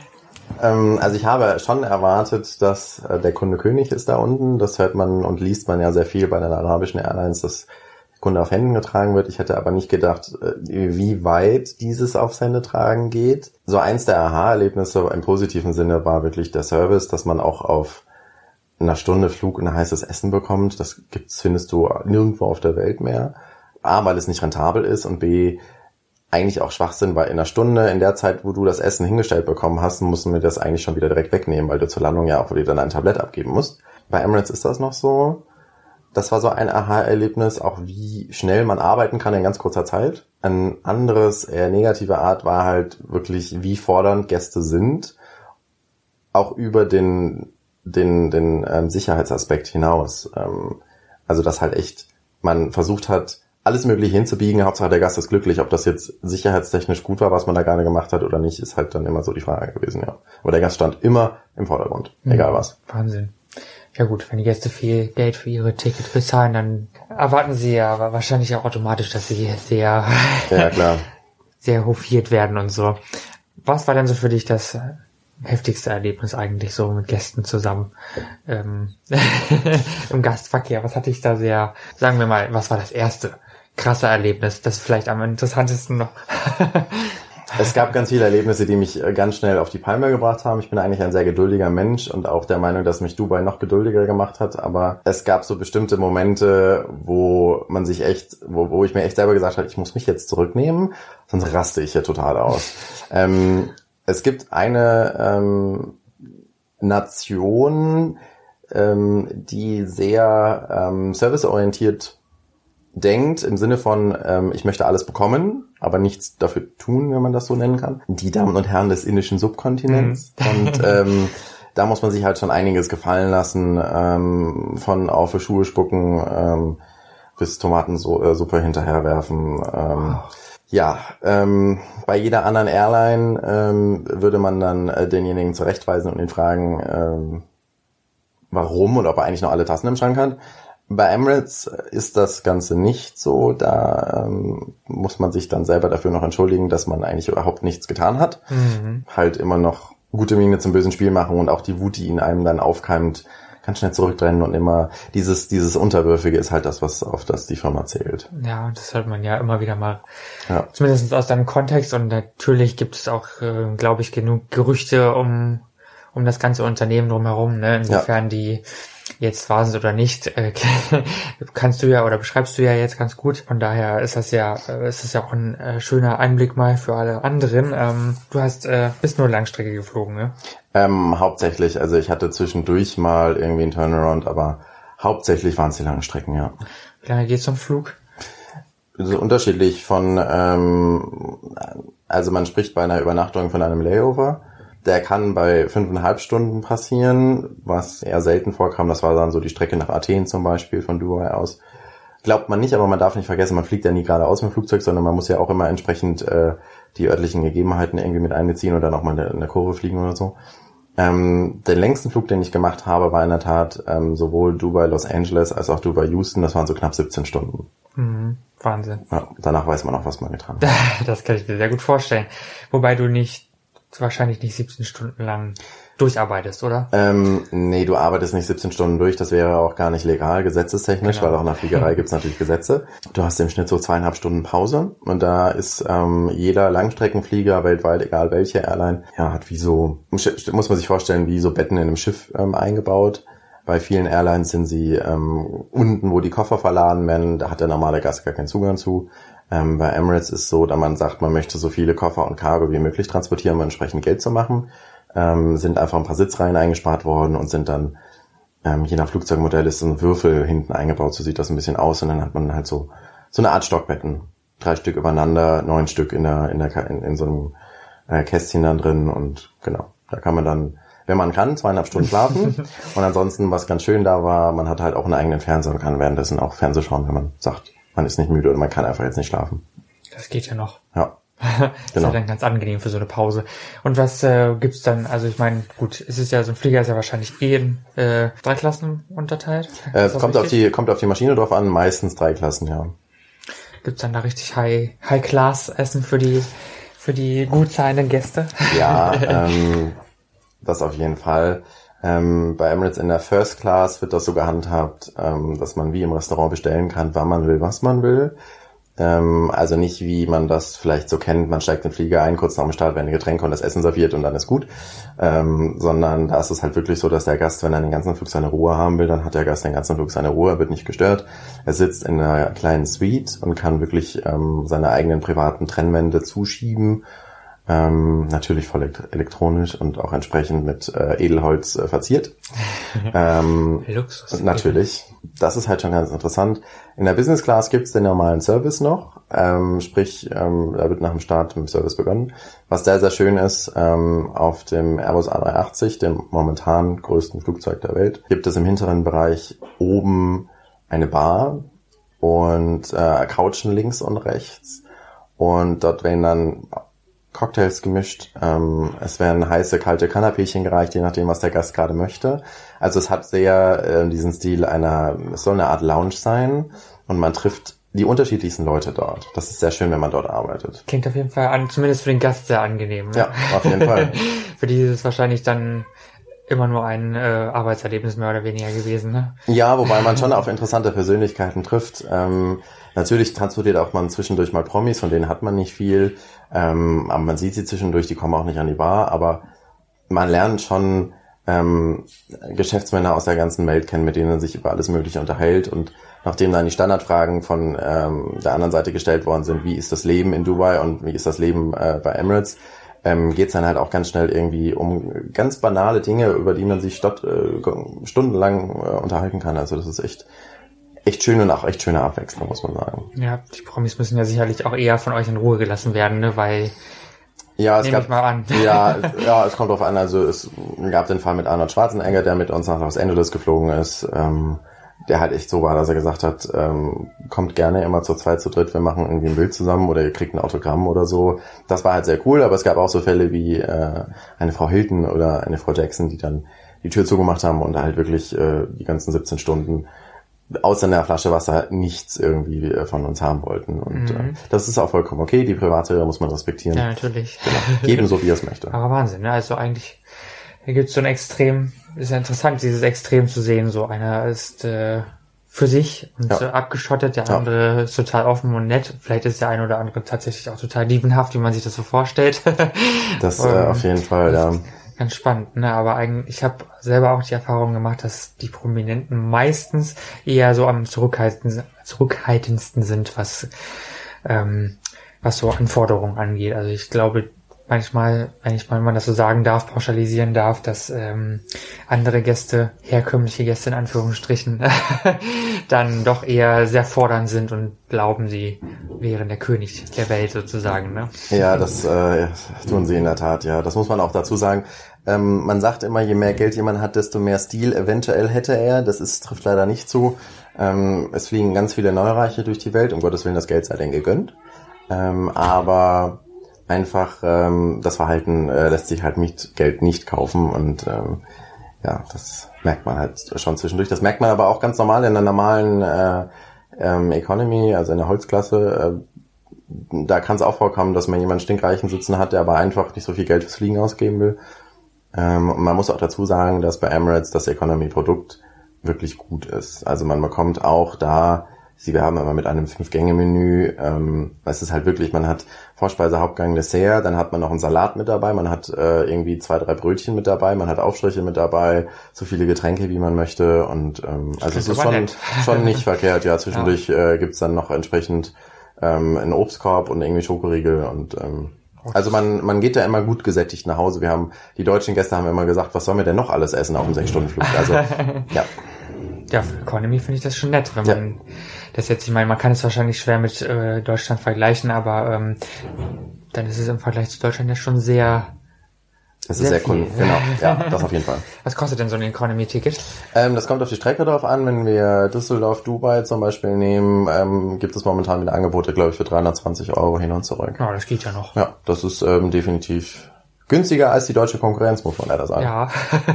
Ähm, also ich habe schon erwartet, dass äh, der Kunde König ist da unten. Das hört man und liest man ja sehr viel bei den arabischen Airlines, dass der Kunde auf Händen getragen wird. Ich hätte aber nicht gedacht, äh, wie weit dieses aufs Hände tragen geht. So eins der Aha-Erlebnisse im positiven Sinne war wirklich der Service, dass man auch auf einer Stunde Flug ein heißes Essen bekommt. Das gibt's, findest du nirgendwo auf der Welt mehr. A, weil es nicht rentabel ist und B, eigentlich auch Schwachsinn, weil in einer Stunde, in der Zeit, wo du das Essen hingestellt bekommen hast, mussten wir das eigentlich schon wieder direkt wegnehmen, weil du zur Landung ja auch wieder dann ein Tablett abgeben musst. Bei Emirates ist das noch so. Das war so ein Aha-Erlebnis, auch wie schnell man arbeiten kann in ganz kurzer Zeit. Ein anderes, eher negative Art war halt wirklich, wie fordernd Gäste sind, auch über den, den, den ähm, Sicherheitsaspekt hinaus. Ähm, also, dass halt echt man versucht hat, alles Mögliche hinzubiegen. Hauptsache der Gast ist glücklich. Ob das jetzt sicherheitstechnisch gut war, was man da gerade gemacht hat oder nicht, ist halt dann immer so die Frage gewesen, ja. Aber der Gast stand immer im Vordergrund, mhm. egal was. Wahnsinn. Ja gut, wenn die Gäste viel Geld für ihre Tickets bezahlen, dann erwarten sie ja wahrscheinlich auch automatisch, dass sie sehr, ja, klar. sehr hofiert werden und so. Was war denn so für dich das heftigste Erlebnis eigentlich so mit Gästen zusammen ähm, im Gastverkehr? Was hatte ich da sehr, sagen wir mal, was war das erste? krasse Erlebnis. Das vielleicht am interessantesten noch. es gab ganz viele Erlebnisse, die mich äh, ganz schnell auf die Palme gebracht haben. Ich bin eigentlich ein sehr geduldiger Mensch und auch der Meinung, dass mich Dubai noch geduldiger gemacht hat. Aber es gab so bestimmte Momente, wo man sich echt, wo, wo ich mir echt selber gesagt habe, ich muss mich jetzt zurücknehmen, sonst raste ich hier total aus. ähm, es gibt eine ähm, Nation, ähm, die sehr ähm, serviceorientiert denkt, im Sinne von, ähm, ich möchte alles bekommen, aber nichts dafür tun, wenn man das so nennen kann. Die Damen und Herren des indischen Subkontinents. Mhm. Und ähm, da muss man sich halt schon einiges gefallen lassen, ähm, von auf für Schuhe spucken ähm, bis Tomatensuppe hinterherwerfen. Ähm, oh. Ja, ähm, bei jeder anderen Airline ähm, würde man dann äh, denjenigen zurechtweisen und ihn fragen, ähm, warum und ob er eigentlich noch alle Tassen im Schrank hat. Bei Emirates ist das Ganze nicht so. Da ähm, muss man sich dann selber dafür noch entschuldigen, dass man eigentlich überhaupt nichts getan hat. Mhm. Halt immer noch gute Miene zum bösen Spiel machen und auch die Wut, die in einem dann aufkeimt, ganz schnell zurückdrennen und immer dieses, dieses Unterwürfige ist halt das, was auf das die Firma zählt. Ja, das hört man ja immer wieder mal. Ja. Zumindest aus deinem Kontext und natürlich gibt es auch, äh, glaube ich, genug Gerüchte um, um das ganze Unternehmen drumherum, ne? Insofern ja. die jetzt war es oder nicht, äh, kannst du ja oder beschreibst du ja jetzt ganz gut. Von daher ist das ja, äh, ist das ja auch ein äh, schöner Einblick mal für alle anderen. Ähm, du hast äh, bist nur Langstrecke geflogen, ne? Ähm, hauptsächlich, also ich hatte zwischendurch mal irgendwie einen Turnaround, aber hauptsächlich waren es die langen Strecken, ja. Wie lange geht's zum Flug? So unterschiedlich von, ähm, also man spricht bei einer Übernachtung von einem Layover der kann bei fünfeinhalb Stunden passieren, was eher selten vorkam. Das war dann so die Strecke nach Athen zum Beispiel von Dubai aus. Glaubt man nicht, aber man darf nicht vergessen, man fliegt ja nie geradeaus mit dem Flugzeug, sondern man muss ja auch immer entsprechend äh, die örtlichen Gegebenheiten irgendwie mit einbeziehen oder nochmal in der Kurve fliegen oder so. Ähm, den längsten Flug, den ich gemacht habe, war in der Tat ähm, sowohl Dubai Los Angeles als auch Dubai Houston. Das waren so knapp 17 Stunden. Mhm, Wahnsinn. Ja, danach weiß man auch, was man getan hat. Das kann ich mir sehr gut vorstellen. Wobei du nicht wahrscheinlich nicht 17 Stunden lang durcharbeitest, oder? Ähm, nee, du arbeitest nicht 17 Stunden durch, das wäre auch gar nicht legal, gesetzestechnisch, genau. weil auch in der Fliegerei gibt's natürlich Gesetze. Du hast im Schnitt so zweieinhalb Stunden Pause und da ist ähm, jeder Langstreckenflieger weltweit, egal welche Airline, ja, hat wie so, muss man sich vorstellen, wie so Betten in einem Schiff ähm, eingebaut. Bei vielen Airlines sind sie ähm, unten, wo die Koffer verladen werden, da hat der normale Gast gar keinen Zugang zu. Ähm, bei Emirates ist so, da man sagt, man möchte so viele Koffer und Cargo wie möglich transportieren, um entsprechend Geld zu machen, ähm, sind einfach ein paar Sitzreihen eingespart worden und sind dann ähm, je nach Flugzeugmodell ist so ein Würfel hinten eingebaut, so sieht das ein bisschen aus und dann hat man halt so so eine Art Stockbetten, drei Stück übereinander, neun Stück in der in der in, in so einem äh, Kästchen dann drin und genau, da kann man dann wenn man kann, zweieinhalb Stunden schlafen. und ansonsten, was ganz schön da war, man hat halt auch einen eigenen Fernseher und kann währenddessen auch Fernseh schauen, wenn man sagt, man ist nicht müde oder man kann einfach jetzt nicht schlafen. Das geht ja noch. Ja. das Genau. ist ja dann ganz angenehm für so eine Pause. Und was äh, gibt's dann? Also ich meine, gut, es ist ja so ein Flieger ist ja wahrscheinlich eh in äh, drei Klassen unterteilt. Äh, kommt auf die, kommt auf die Maschine drauf an, meistens drei Klassen, ja. Gibt's dann da richtig High High Class Essen für die für die gut zahlenden Gäste? Ja, ähm, das auf jeden Fall. Ähm, bei Emirates in der First Class wird das so gehandhabt, ähm, dass man wie im Restaurant bestellen kann, wann man will, was man will. Ähm, also nicht wie man das vielleicht so kennt, man steigt den Flieger ein, kurz nach dem Start werden Getränke und das Essen serviert und dann ist gut. Ähm, sondern da ist es halt wirklich so, dass der Gast, wenn er den ganzen Flug seine Ruhe haben will, dann hat der Gast den ganzen Flug seine Ruhe, er wird nicht gestört. Er sitzt in einer kleinen Suite und kann wirklich ähm, seine eigenen privaten Trennwände zuschieben ähm, natürlich voll elekt- elektronisch und auch entsprechend mit äh, Edelholz äh, verziert. ähm, Luxus. natürlich. Das ist halt schon ganz interessant. In der Business Class gibt's den normalen Service noch. Ähm, sprich, ähm, da wird nach dem Start mit dem Service begonnen. Was sehr, sehr schön ist, ähm, auf dem Airbus A380, dem momentan größten Flugzeug der Welt, gibt es im hinteren Bereich oben eine Bar und äh, Couchen links und rechts. Und dort werden dann Cocktails gemischt. Ähm, es werden heiße, kalte Kanapéchen gereicht, je nachdem, was der Gast gerade möchte. Also es hat sehr äh, diesen Stil einer, es soll eine Art Lounge sein und man trifft die unterschiedlichsten Leute dort. Das ist sehr schön, wenn man dort arbeitet. Klingt auf jeden Fall an, zumindest für den Gast sehr angenehm. Ne? Ja, auf jeden Fall. für die ist es wahrscheinlich dann immer nur ein äh, Arbeitserlebnis mehr oder weniger gewesen. Ne? Ja, wobei man schon auf interessante Persönlichkeiten trifft. Ähm, natürlich transportiert auch man zwischendurch mal Promis, von denen hat man nicht viel. Ähm, aber man sieht sie zwischendurch, die kommen auch nicht an die Bar. Aber man lernt schon ähm, Geschäftsmänner aus der ganzen Welt kennen, mit denen man sich über alles Mögliche unterhält. Und nachdem dann die Standardfragen von ähm, der anderen Seite gestellt worden sind, wie ist das Leben in Dubai und wie ist das Leben äh, bei Emirates, ähm, geht es dann halt auch ganz schnell irgendwie um ganz banale Dinge, über die man sich stott, äh, stundenlang äh, unterhalten kann. Also das ist echt, echt schön und auch echt schöne Abwechslung, muss man sagen. Ja, die Promis müssen ja sicherlich auch eher von euch in Ruhe gelassen werden, ne? weil Ja, es nehme gab, ich mal an. ja, ja, es kommt drauf an. Also es gab den Fall mit Arnold Schwarzenegger, der mit uns nach Los Angeles geflogen ist. Ähm, der halt echt so war, dass er gesagt hat, ähm, kommt gerne immer zu zweit, zu dritt, wir machen irgendwie ein Bild zusammen oder ihr kriegt ein Autogramm oder so. Das war halt sehr cool, aber es gab auch so Fälle wie äh, eine Frau Hilton oder eine Frau Jackson, die dann die Tür zugemacht haben und halt wirklich äh, die ganzen 17 Stunden außer einer Flasche Wasser nichts irgendwie äh, von uns haben wollten. Und äh, das ist auch vollkommen okay. Die Privatsphäre muss man respektieren. Ja, natürlich. Geben so, wie er es möchte. Aber Wahnsinn, ne? Also eigentlich hier gibt's so ein Extrem, ist ja interessant, dieses Extrem zu sehen. So einer ist äh, für sich und Ja. so abgeschottet, der Ja. andere ist total offen und nett. Vielleicht ist der eine oder andere tatsächlich auch total liebenhaft, wie man sich das so vorstellt. Das äh, auf jeden Fall, ja. Ganz spannend, ne? Aber eigentlich, ich habe selber auch die Erfahrung gemacht, dass die Prominenten meistens eher so am zurückhaltendsten, zurückhaltendsten sind, was ähm, was so Anforderungen angeht. Also ich glaube manchmal, wenn ich mal wenn man das so sagen darf, pauschalisieren darf, dass ähm, andere Gäste, herkömmliche Gäste in Anführungsstrichen, dann doch eher sehr fordernd sind und glauben, sie wären der König der Welt sozusagen. Ne? Ja, das äh, tun sie in der Tat, ja. Das muss man auch dazu sagen. Ähm, man sagt immer, je mehr Geld jemand hat, desto mehr Stil eventuell hätte er. Das ist, trifft leider nicht zu. Ähm, es fliegen ganz viele Neureiche durch die Welt. Um Gottes Willen, das Geld sei denn gegönnt. Ähm, aber einfach ähm, das Verhalten äh, lässt sich halt mit Geld nicht kaufen und ähm, ja, das merkt man halt schon zwischendurch. Das merkt man aber auch ganz normal in der normalen äh, ähm, Economy, also in der Holzklasse. Äh, da kann es auch vorkommen, dass man jemanden stinkreichen sitzen hat, der aber einfach nicht so viel Geld fürs Fliegen ausgeben will. Ähm, und man muss auch dazu sagen, dass bei Emirates das Economy-Produkt wirklich gut ist. Also man bekommt auch da, sie wir haben immer mit einem Fünf-Gänge-Menü, ähm, es ist halt wirklich, man hat Vorspeise, Hauptgang, Dessert, dann hat man noch einen Salat mit dabei, man hat äh, irgendwie zwei, drei Brötchen mit dabei, man hat Aufstriche mit dabei, so viele Getränke, wie man möchte und ähm, also es ist schon, nett. schon nicht verkehrt. Ja, zwischendurch äh, gibt's dann noch entsprechend ähm, einen Obstkorb und irgendwie Schokoriegel und ähm, Also man, man geht da immer gut gesättigt nach Hause. Wir haben, die deutschen Gäste haben immer gesagt, was sollen wir denn noch alles essen auf dem Sechs-Stunden-Flug? Also, ja. Ja, für Economy finde ich das schon nett, wenn Ja. man das jetzt, ich meine, man kann es wahrscheinlich schwer mit äh, Deutschland vergleichen, aber ähm, dann ist es im Vergleich zu Deutschland ja schon sehr. Das ist Sehr sehr, cool. Genau, ja, das auf jeden Fall. Was kostet denn so ein Economy-Ticket? Ähm, das kommt auf die Strecke drauf an. Wenn wir Düsseldorf, Dubai zum Beispiel nehmen, ähm, gibt es momentan wieder Angebote, glaube ich, für 320 Euro hin und zurück. Ja, das geht ja noch. Ja, das ist ähm, definitiv günstiger als die deutsche Konkurrenz, muss man leider sagen. Ja.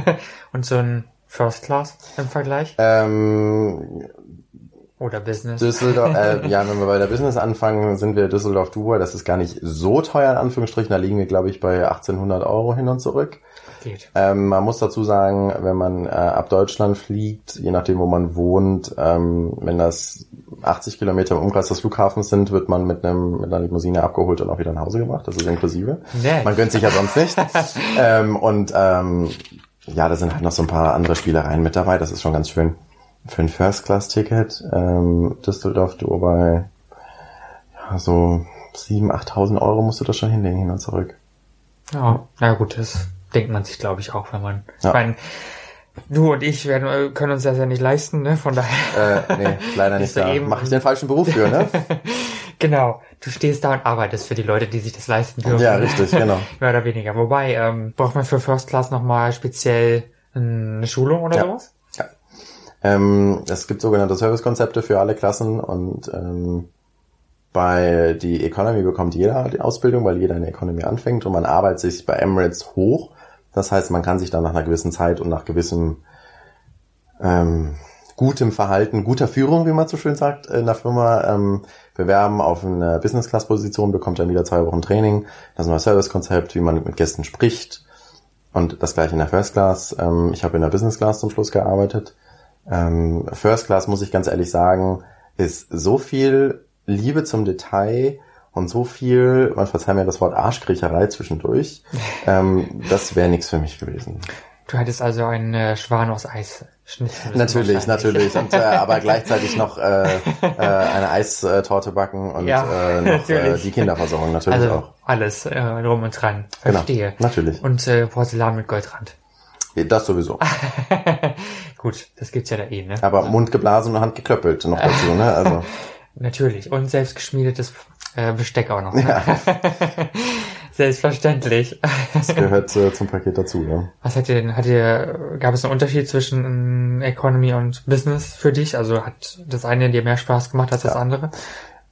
Und so ein First Class im Vergleich? Ähm, Oder Business? Düsseldorf, äh, ja, wenn wir bei der Business anfangen, sind wir Düsseldorf Dubai. Das ist gar nicht so teuer in Anführungsstrichen. Da liegen wir, glaube ich, bei 1800 Euro hin und zurück. geht. Ähm, man muss dazu sagen, wenn man äh, ab Deutschland fliegt, je nachdem, wo man wohnt, ähm, wenn das 80 Kilometer im Umkreis des Flughafens sind, wird man mit einem mit einer Limousine abgeholt und auch wieder nach Hause gebracht. Das ist inklusive. Nett. Man gönnt sich ja sonst nicht. ähm, und ähm, ja, da sind halt noch so ein paar andere Spielereien mit dabei. Das ist schon ganz schön. Für ein First-Class-Ticket ähm, Düsseldorf, Dubai, ja, so 7.000, 8.000 Euro musst du das schon hinlegen, hin und zurück. Ja, na gut, das denkt man sich, glaube ich, auch, wenn man. Ja. Ich meine, du und ich werden, können uns das ja nicht leisten, ne? Von daher. Äh, nee, leider nicht. Da eben- mache ich den falschen Beruf für, ne? Genau. Du stehst da und arbeitest für die Leute, die sich das leisten dürfen. Ja, richtig, genau. Mehr oder weniger. Wobei, ähm, braucht man für First Class nochmal speziell eine Schulung oder Ja. sowas? Ja. Ähm, es gibt sogenannte Servicekonzepte für alle Klassen und ähm, bei die Economy bekommt jeder die Ausbildung, weil jeder in der Economy anfängt und man arbeitet sich bei Emirates hoch. Das heißt, man kann sich dann nach einer gewissen Zeit und nach gewissem ähm, gutem Verhalten, guter Führung, wie man so schön sagt, in der Firma ähm, bewerben auf eine Business-Class-Position, bekommt dann wieder zwei Wochen Training. Das ist ein Servicekonzept, wie man mit Gästen spricht. Und das gleiche in der First Class. Ähm, ich habe in der Business Class zum Schluss gearbeitet. Ähm, First Class, muss ich ganz ehrlich sagen, ist so viel Liebe zum Detail und so viel, man verzeiht mir das Wort Arschkriecherei zwischendurch. ähm, das wäre nichts für mich gewesen. Du hattest also einen äh, Schwan aus Eis. Natürlich, natürlich. Und, äh, aber gleichzeitig noch äh, äh, eine Eistorte backen und Ja, äh, noch äh, die Kinderversorgung natürlich Also auch. alles äh, drum und dran. Genau, Verstehe. natürlich. Und äh, Porzellan mit Goldrand. Das sowieso. Gut, das gibt's ja da eh, ne? Aber Mund geblasen und Hand geklöppelt noch dazu, ne? Also Natürlich. Und selbst geschmiedetes äh, Besteck auch noch. Ne? Selbstverständlich. das gehört äh, zum Paket dazu, ja. Was hat ihr denn, hat ihr, gab es einen Unterschied zwischen Economy und Business für dich? Also hat das eine dir mehr Spaß gemacht als das andere?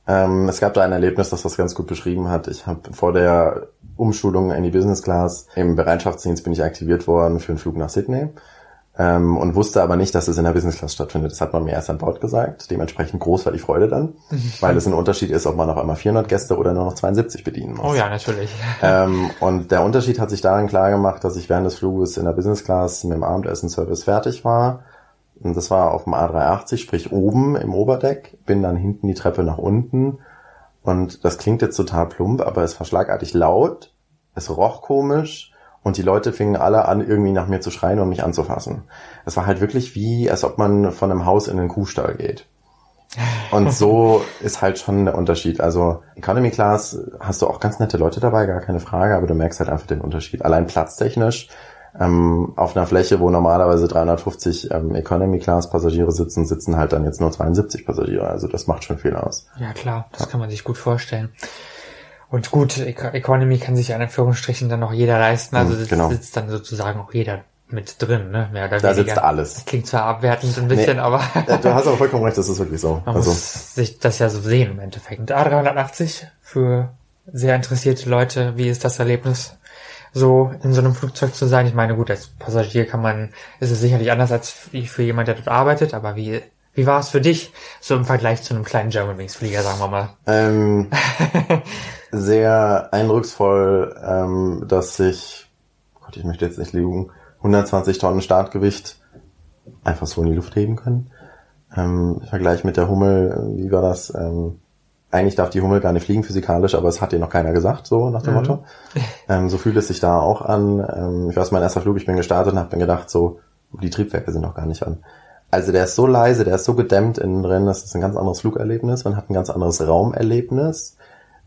Ähm, es gab da ein Erlebnis, das das ganz gut beschrieben hat. Ich habe vor der Umschulung in die Business Class im Bereitschaftsdienst bin ich aktiviert worden für einen Flug nach Sydney ähm, und wusste aber nicht, dass es in der Business Class stattfindet. Das hat man mir erst an Bord gesagt. Dementsprechend groß war die Freude dann, weil es ein Unterschied ist, ob man auf einmal 400 Gäste oder nur noch 72 bedienen muss. Oh ja, natürlich. Ähm, und der Unterschied hat sich darin klar gemacht, dass ich während des Fluges in der Business Class mit dem Abendessen-Service fertig war. Und das war auf dem A380, sprich oben im Oberdeck, bin dann hinten die Treppe nach unten. Und das klingt jetzt total plump, aber es war schlagartig laut, es roch komisch und die Leute fingen alle an, irgendwie nach mir zu schreien und mich anzufassen. Es war halt wirklich wie, als ob man von einem Haus in den Kuhstall geht. Und so ist halt schon der Unterschied. Also Economy Class hast du auch ganz nette Leute dabei, gar keine Frage, aber du merkst halt einfach den Unterschied. Allein platztechnisch ähm, auf einer Fläche, wo normalerweise 350 ähm, Economy Class Passagiere sitzen, sitzen halt dann jetzt nur 72 Passagiere. Also das macht schon viel aus. Ja klar, das kann man sich gut vorstellen. Und gut, Eco Economy kann sich in Anführungsstrichen dann noch jeder leisten. Also Mhm, sitzt, genau. sitzt dann sozusagen auch jeder mit drin, ne? Mehr oder Da weniger. sitzt alles. Das klingt zwar abwertend ein bisschen, Nee. aber Du hast aber vollkommen recht, das ist wirklich so. man Also muss sich das ja so sehen im Endeffekt. Und A380 für sehr interessierte Leute, wie ist das Erlebnis, so in so einem Flugzeug zu sein? Ich meine, gut, als Passagier kann man, ist es sicherlich anders als für jemand, der dort arbeitet, aber wie, wie war es für dich, so im Vergleich zu einem kleinen Germanwings Flieger, sagen wir mal? Ähm, sehr eindrucksvoll, ähm, dass sich, Gott, ich möchte jetzt nicht lügen, 120 Tonnen Startgewicht einfach so in die Luft heben können. Ähm, Im Vergleich mit der Hummel, wie war das? Ähm, eigentlich darf die Hummel gar nicht fliegen physikalisch, aber es hat dir noch keiner gesagt, so nach dem Mhm. Motto. Ähm, so fühlt es sich da auch an. Ähm, ich weiß, mein erster Flug, ich bin gestartet und habe mir gedacht, so, die Triebwerke sind noch gar nicht an. Also der ist so leise, der ist so gedämmt innen drin, das ist ein ganz anderes Flugerlebnis, man hat ein ganz anderes Raumerlebnis.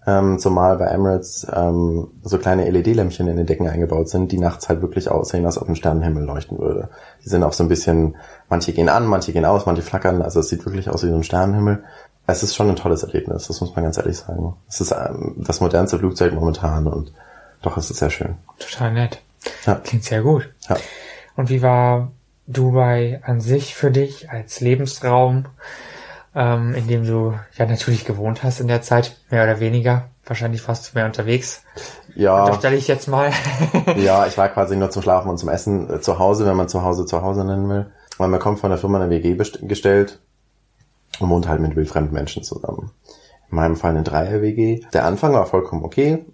ähm, zumal bei Emirates ähm, so kleine LED-Lämpchen in den Decken eingebaut sind, die nachts halt wirklich aussehen, als ob ein Sternenhimmel leuchten würde. Die sind auch so ein bisschen, manche gehen an, manche gehen aus, manche flackern, also es sieht wirklich aus wie so ein Sternenhimmel. Es ist schon ein tolles Erlebnis, das muss man ganz ehrlich sagen. Es ist ähm, das modernste Flugzeug momentan und doch, es ist sehr schön. Total nett. Ja. Klingt sehr gut. Ja. Und wie war Dubai an sich für dich als Lebensraum, ähm, in dem du ja natürlich gewohnt hast in der Zeit, mehr oder weniger? Wahrscheinlich warst du mehr unterwegs. Ja. Unterstelle ich jetzt mal. ja, ich war quasi nur zum Schlafen und zum Essen äh, zu Hause, wenn man zu Hause zu Hause nennen will. Weil man kommt von der Firma eine WG gestellt und wohnt halt mit wildfremden Menschen zusammen. In meinem Fall eine Dreier-WG. Der Anfang war vollkommen okay.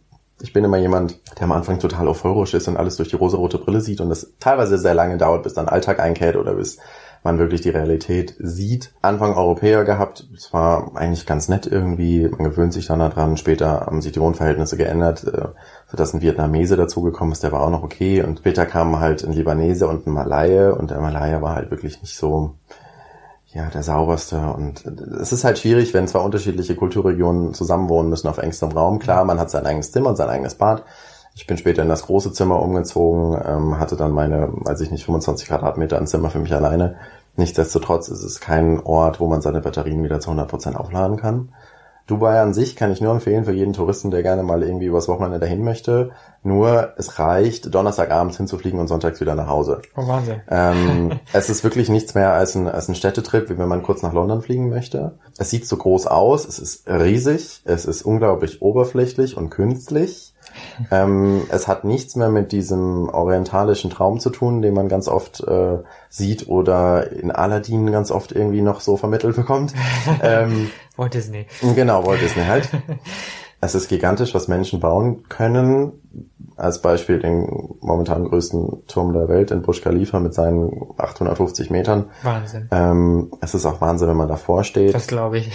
Ich bin immer jemand, der am Anfang total euphorisch ist und alles durch die rosarote Brille sieht und es teilweise sehr lange dauert, bis dann Alltag einkehrt oder bis man wirklich die Realität sieht. Anfang Europäer gehabt, es war eigentlich ganz nett irgendwie, man gewöhnt sich dann daran, später haben sich die Wohnverhältnisse geändert, äh, sodass ein Vietnamese dazugekommen ist, der war auch noch okay und später kamen halt ein Libanese und ein Malaye und der Malaye war halt wirklich nicht so, ja, der sauberste und es ist halt schwierig, wenn zwei unterschiedliche Kulturregionen zusammenwohnen müssen auf engstem Raum. Klar, man hat sein eigenes Zimmer und sein eigenes Bad. Ich bin später in das große Zimmer umgezogen, ähm, hatte dann meine, weiß ich nicht, 25 Quadratmeter ein Zimmer für mich alleine. Nichtsdestotrotz ist es kein Ort, wo man seine Batterien wieder zu 100 Prozent aufladen kann. Dubai an sich kann ich nur empfehlen für jeden Touristen, der gerne mal irgendwie übers Wochenende dahin möchte. Nur es reicht, Donnerstagabends hinzufliegen und sonntags wieder nach Hause. Oh, Wahnsinn. Ähm, es ist wirklich nichts mehr als ein, als ein Städtetrip, wie wenn man kurz nach London fliegen möchte. Es sieht so groß aus, es ist riesig, es ist unglaublich oberflächlich und künstlich. Ähm, es hat nichts mehr mit diesem orientalischen Traum zu tun, den man ganz oft äh, sieht oder in Aladdin ganz oft irgendwie noch so vermittelt bekommt. Ähm, Walt Disney. Genau, Walt Disney halt. es ist gigantisch, was Menschen bauen können. Als Beispiel den momentan größten Turm der Welt in Burj Khalifa mit seinen 850 Metern. Wahnsinn. Ähm, es ist auch Wahnsinn, wenn man davor steht. Das glaube ich.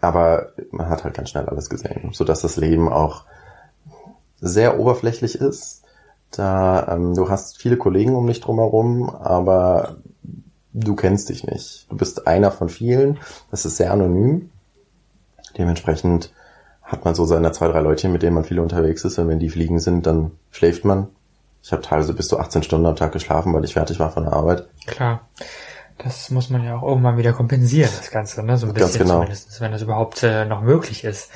Aber man hat halt ganz schnell alles gesehen, sodass das Leben auch sehr oberflächlich ist. Da ähm, du hast viele Kollegen um dich drumherum, aber du kennst dich nicht. Du bist einer von vielen. Das ist sehr anonym. Dementsprechend hat man so seine zwei, drei Leute, mit denen man viel unterwegs ist. Und wenn die fliegen sind, dann schläft man. Ich habe teilweise bis zu 18 Stunden am Tag geschlafen, weil ich fertig war von der Arbeit. Klar. Das muss man ja auch irgendwann wieder kompensieren, das Ganze, ne? So ein bisschen Ganz genau. zumindest, wenn das überhaupt äh, noch möglich ist.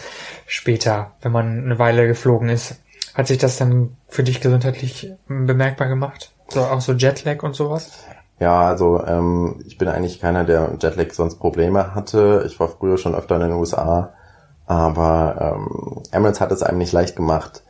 Später, wenn man eine Weile geflogen ist. Hat sich das dann für dich gesundheitlich bemerkbar gemacht? So auch so Jetlag und sowas? Ja, also ähm, ich bin eigentlich keiner, der Jetlag sonst Probleme hatte. Ich war früher schon öfter in den USA, aber ähm, Emirates hat es einem nicht leicht gemacht,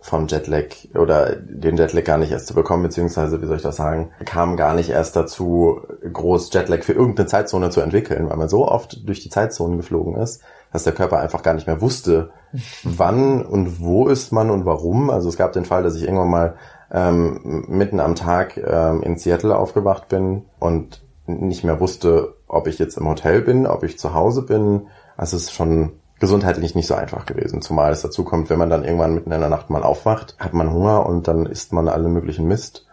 vom Jetlag oder den Jetlag gar nicht erst zu bekommen, beziehungsweise, wie soll ich das sagen, kam gar nicht erst dazu, groß Jetlag für irgendeine Zeitzone zu entwickeln, weil man so oft durch die Zeitzonen geflogen ist, dass der Körper einfach gar nicht mehr wusste, wann und wo ist man und warum. Also es gab den Fall, dass ich irgendwann mal ähm, mitten am Tag ähm, in Seattle aufgewacht bin und nicht mehr wusste, ob ich jetzt im Hotel bin, ob ich zu Hause bin. Also es ist schon gesundheitlich nicht so einfach gewesen. Zumal es dazu kommt, wenn man dann irgendwann mitten in der Nacht mal aufwacht, hat man Hunger und dann isst man alle möglichen Mist.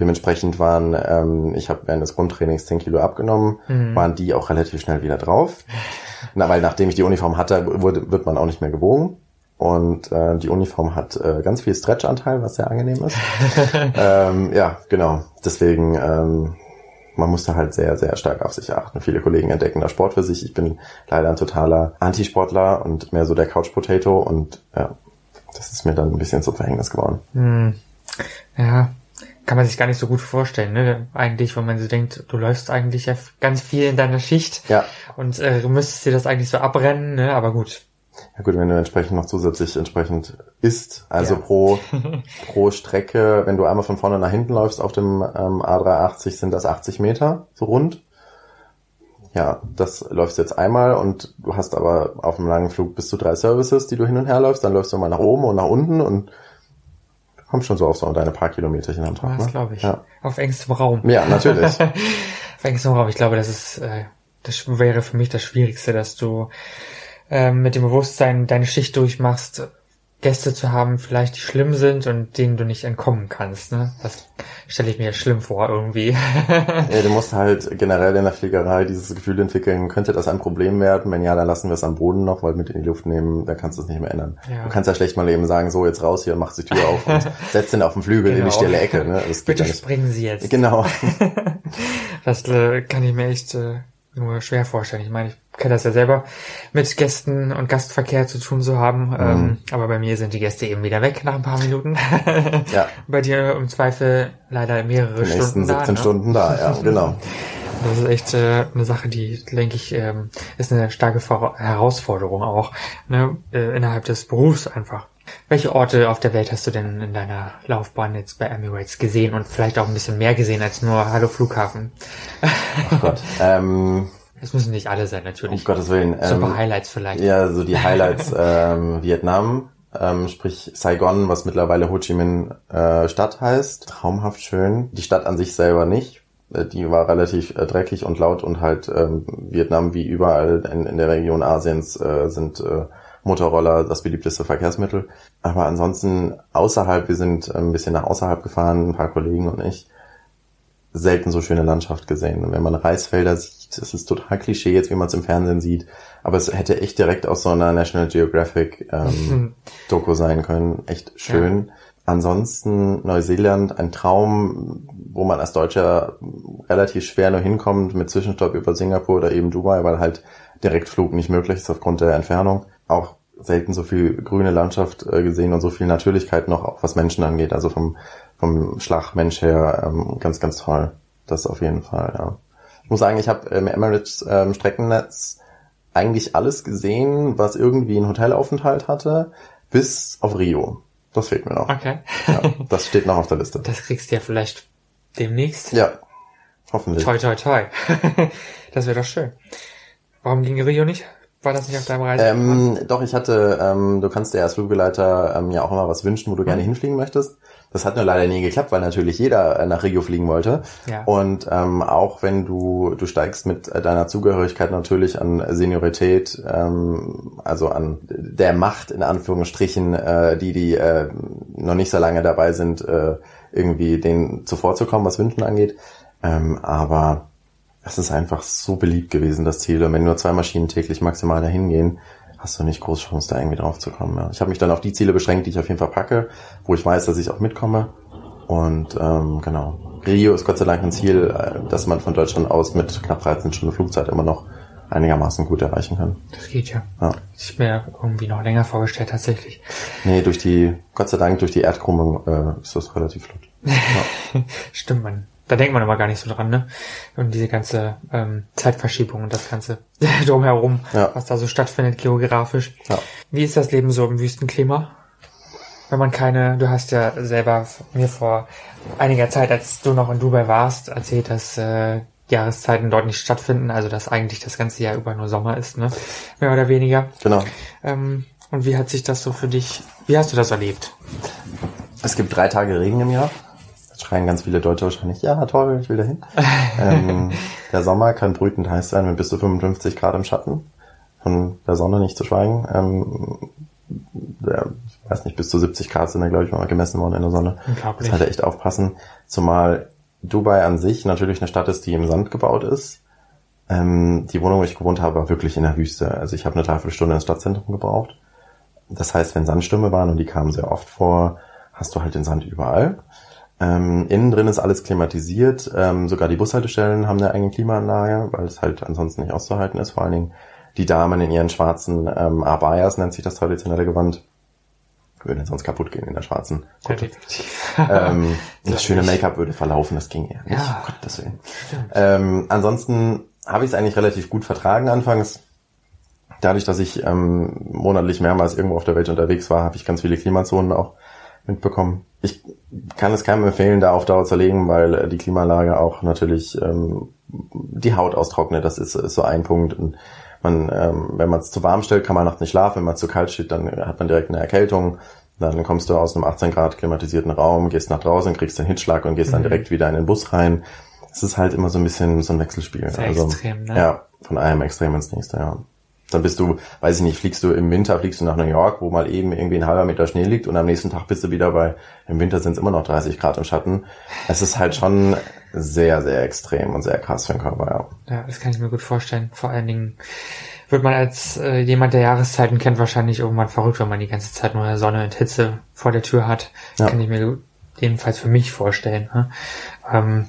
Dementsprechend waren, ähm, ich habe während des Grundtrainings 10 Kilo abgenommen, Mhm. waren die auch relativ schnell wieder drauf. Na, weil nachdem ich die Uniform hatte, wurde, wird man auch nicht mehr gewogen. Und äh, die Uniform hat äh, ganz viel Stretchanteil, was sehr angenehm ist. ähm, ja, genau. Deswegen, ähm, man musste halt sehr, sehr stark auf sich achten. Viele Kollegen entdecken da Sport für sich. Ich bin leider ein totaler Antisportler und mehr so der Couch Potato und ja, das ist mir dann ein bisschen zum Verhängnis geworden. Hm. Ja, kann man sich gar nicht so gut vorstellen, ne? Eigentlich, wenn man so denkt, du läufst eigentlich ja ganz viel in deiner Schicht Ja. und äh, müsstest dir das eigentlich so abrennen, ne? Aber gut. Ja gut, wenn du entsprechend noch zusätzlich entsprechend isst, also Ja. pro, pro Strecke, wenn du einmal von vorne nach hinten läufst auf dem ähm, A380 sind das 80 Meter, so rund. Ja, das läufst du jetzt einmal und du hast aber auf einem langen Flug bis zu drei Services, die du hin und her läufst, dann läufst du mal nach oben und nach unten und kommst schon so auf so deine paar Kilometerchen am Tag. Das Ne? glaube ich. Ja. Auf engstem Raum. ja, natürlich. Auf engstem Raum. Ich glaube, das ist, äh, das wäre für mich das Schwierigste, dass du ähm, mit dem Bewusstsein deine Schicht durchmachst, Gäste zu haben, vielleicht die schlimm sind und denen du nicht entkommen kannst. Ne? Das stelle ich mir schlimm vor irgendwie. ja, du musst halt generell in der Fliegerei dieses Gefühl entwickeln, könnte das ein Problem werden? Wenn ja, dann lassen wir es am Boden noch, weil mit in die Luft nehmen, da kannst du es nicht mehr ändern. Ja. Du kannst ja schlecht mal eben sagen, so jetzt raus hier und mach die Tür auf und setz den auf den Flügel genau. in die genau. stille Ecke. Ne? Das Bitte springen Sie jetzt. Genau. das äh, kann ich mir echt äh, nur schwer vorstellen. Ich meine, ich kenne das ja selber, mit Gästen und Gastverkehr zu tun zu haben. Mhm. Ähm, aber bei mir sind die Gäste eben wieder weg nach ein paar Minuten. ja. Bei dir im Zweifel leider mehrere die Stunden da. 17 ne? Stunden da, ja, genau. Das ist echt äh, eine Sache, die, denke ich, ähm, ist eine starke Herausforderung auch ne, äh, innerhalb des Berufs einfach. Welche Orte auf der Welt hast du denn in deiner Laufbahn jetzt bei Emirates gesehen und vielleicht auch ein bisschen mehr gesehen als nur Hallo Flughafen? Oh Gott. ähm, es müssen nicht alle sein, natürlich. Um Gottes Willen. So ein paar ähm, Highlights vielleicht. Ja, so die Highlights ähm, Vietnam, ähm, sprich Saigon, was mittlerweile Ho Chi Minh äh, Stadt heißt. Traumhaft schön. Die Stadt an sich selber nicht. Äh, die war relativ äh, dreckig und laut und halt ähm, Vietnam wie überall in, in der Region Asiens äh, sind äh, Motorroller das beliebteste Verkehrsmittel. Aber ansonsten außerhalb, wir sind ein bisschen nach außerhalb gefahren, ein paar Kollegen und ich, selten so schöne Landschaft gesehen. Und wenn man Reisfelder sieht, das ist total Klischee jetzt, wie man es im Fernsehen sieht, aber es hätte echt direkt aus so einer National Geographic ähm, Doku sein können. Echt schön. Ja. Ansonsten Neuseeland, ein Traum, wo man als Deutscher relativ schwer nur hinkommt mit Zwischenstopp über Singapur oder eben Dubai, weil halt Direktflug nicht möglich ist aufgrund der Entfernung. Auch selten so viel grüne Landschaft äh, gesehen und so viel Natürlichkeit noch, auch was Menschen angeht. Also vom, vom Schlagmensch her ähm, ganz, ganz toll. Das auf jeden Fall, ja. Ich muss sagen, ich habe im Emirates ähm, Streckennetz eigentlich alles gesehen, was irgendwie einen Hotelaufenthalt hatte, bis auf Rio. Das fehlt mir noch. Okay. ja, das steht noch auf der Liste. Das kriegst du ja vielleicht demnächst. Ja, hoffentlich. Toi, toi, toi. das wäre doch schön. Warum ging Rio nicht? War das nicht auf deinem Reise? Ähm, doch, ich hatte, ähm, du kannst dir als Flugbegleiter ähm, ja auch immer was wünschen, wo du gerne mhm. hinfliegen möchtest. Das hat nur leider nie geklappt, weil natürlich jeder äh, nach Rio fliegen wollte. Ja. Und ähm, auch wenn du, du steigst mit deiner Zugehörigkeit natürlich an Seniorität, ähm, also an der Macht in Anführungsstrichen, äh, die, die äh, noch nicht so lange dabei sind, äh, irgendwie denen zuvorzukommen, was Wünschen angeht. Ähm, aber es ist einfach so beliebt gewesen, das Ziel. Und wenn nur zwei Maschinen täglich maximal dahin gehen, hast du nicht groß Chance, da irgendwie drauf zu kommen. Ja. Ich habe mich dann auf die Ziele beschränkt, die ich auf jeden Fall packe, wo ich weiß, dass ich auch mitkomme. Und ähm, genau. Rio ist Gott sei Dank ein Ziel, äh, dass man von Deutschland aus mit knapp 13 Stunden Flugzeit immer noch einigermaßen gut erreichen kann. Das geht ja. ja. Ich mir irgendwie noch länger vorgestellt tatsächlich. Nee, durch die, Gott sei Dank, durch die Erdkrümmung äh, ist das relativ flott. Ja. Stimmt, man da denkt man aber gar nicht so dran, ne? Und diese ganze ähm, Zeitverschiebung und das ganze drumherum, ja. was da so stattfindet geografisch. Ja. Wie ist das Leben so im Wüstenklima? Wenn man keine, du hast ja selber mir vor einiger Zeit, als du noch in Dubai warst, erzählt, dass äh, Jahreszeiten dort nicht stattfinden, also dass eigentlich das ganze Jahr über nur Sommer ist, ne? Mehr oder weniger. Genau. Ähm, und wie hat sich das so für dich, wie hast du das erlebt? Es gibt drei Tage Regen im Jahr schreien ganz viele Deutsche wahrscheinlich, ja toll, ich will dahin. ähm, der Sommer kann brütend heiß sein mit bis zu 55 Grad im Schatten. Von der Sonne nicht zu schweigen. Ähm, der, ich weiß nicht, bis zu 70 Grad sind da, glaube ich, mal gemessen worden in der Sonne. Unglaublich. Das halt echt aufpassen. Zumal Dubai an sich natürlich eine Stadt ist, die im Sand gebaut ist. Ähm, die Wohnung, wo ich gewohnt habe, war wirklich in der Wüste. Also ich habe eine Dreiviertelstunde ins Stadtzentrum gebraucht. Das heißt, wenn Sandstürme waren und die kamen sehr oft vor, hast du halt den Sand überall. Ähm, innen drin ist alles klimatisiert. Ähm, sogar die Bushaltestellen haben eine eigene Klimaanlage, weil es halt ansonsten nicht auszuhalten ist. Vor allen Dingen die Damen in ihren schwarzen ähm, Abayas, nennt sich das traditionelle Gewand, würden sonst kaputt gehen in der schwarzen ähm, das schöne Make-up würde verlaufen, das ging eher nicht. Ja, Gott, Willen. Ähm, ansonsten habe ich es eigentlich relativ gut vertragen anfangs. Dadurch, dass ich ähm, monatlich mehrmals irgendwo auf der Welt unterwegs war, habe ich ganz viele Klimazonen auch mitbekommen. Ich kann es keinem empfehlen, da auf Dauer zu legen, weil äh, die Klimaanlage auch natürlich ähm, die Haut austrocknet. Das ist, ist so ein Punkt. Und man, ähm, wenn man es zu warm stellt, kann man nachts nicht schlafen. Wenn man zu kalt steht, dann hat man direkt eine Erkältung. Dann kommst du aus einem 18 Grad klimatisierten Raum, gehst nach draußen, kriegst den Hitschlag und gehst mhm. dann direkt wieder in den Bus rein. Es ist halt immer so ein bisschen so ein Wechselspiel. Sehr also, extrem, ne? Ja, von einem Extrem ins nächste, ja. Dann bist du, weiß ich nicht, fliegst du im Winter, fliegst du nach New York, wo mal eben irgendwie ein halber Meter Schnee liegt und am nächsten Tag bist du wieder bei, im Winter sind es immer noch 30 Grad im Schatten. Es ist halt schon sehr, sehr extrem und sehr krass für den Körper, ja. Ja, das kann ich mir gut vorstellen. Vor allen Dingen wird man als äh, jemand, der Jahreszeiten kennt, wahrscheinlich irgendwann verrückt, wenn man die ganze Zeit nur Sonne und Hitze vor der Tür hat. Ja. Kann ich mir jedenfalls für mich vorstellen. Ne? Ähm,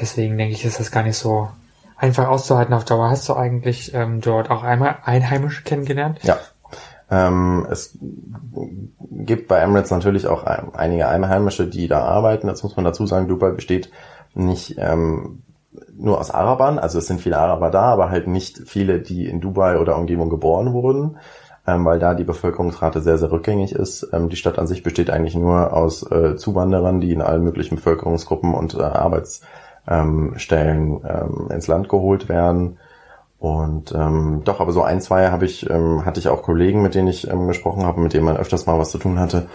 deswegen denke ich, ist das gar nicht so einfach auszuhalten auf Dauer. Hast du eigentlich ähm, dort auch einmal Einheimische kennengelernt? Ja. Ähm, es gibt bei Emirates natürlich auch einige Einheimische, die da arbeiten. Das muss man dazu sagen. Dubai besteht nicht ähm, nur aus Arabern, also es sind viele Araber da, aber halt nicht viele, die in Dubai oder Umgebung geboren wurden, ähm, weil da die Bevölkerungsrate sehr, sehr rückgängig ist. Ähm, die Stadt an sich besteht eigentlich nur aus äh, Zuwanderern, die in allen möglichen Bevölkerungsgruppen und äh, Arbeits ähm, Stellen ähm, ins Land geholt werden. Und ähm, doch, aber so ein, zwei habe ich, ähm, hatte ich auch Kollegen, mit denen ich ähm, gesprochen habe, mit denen man öfters mal was zu tun hatte,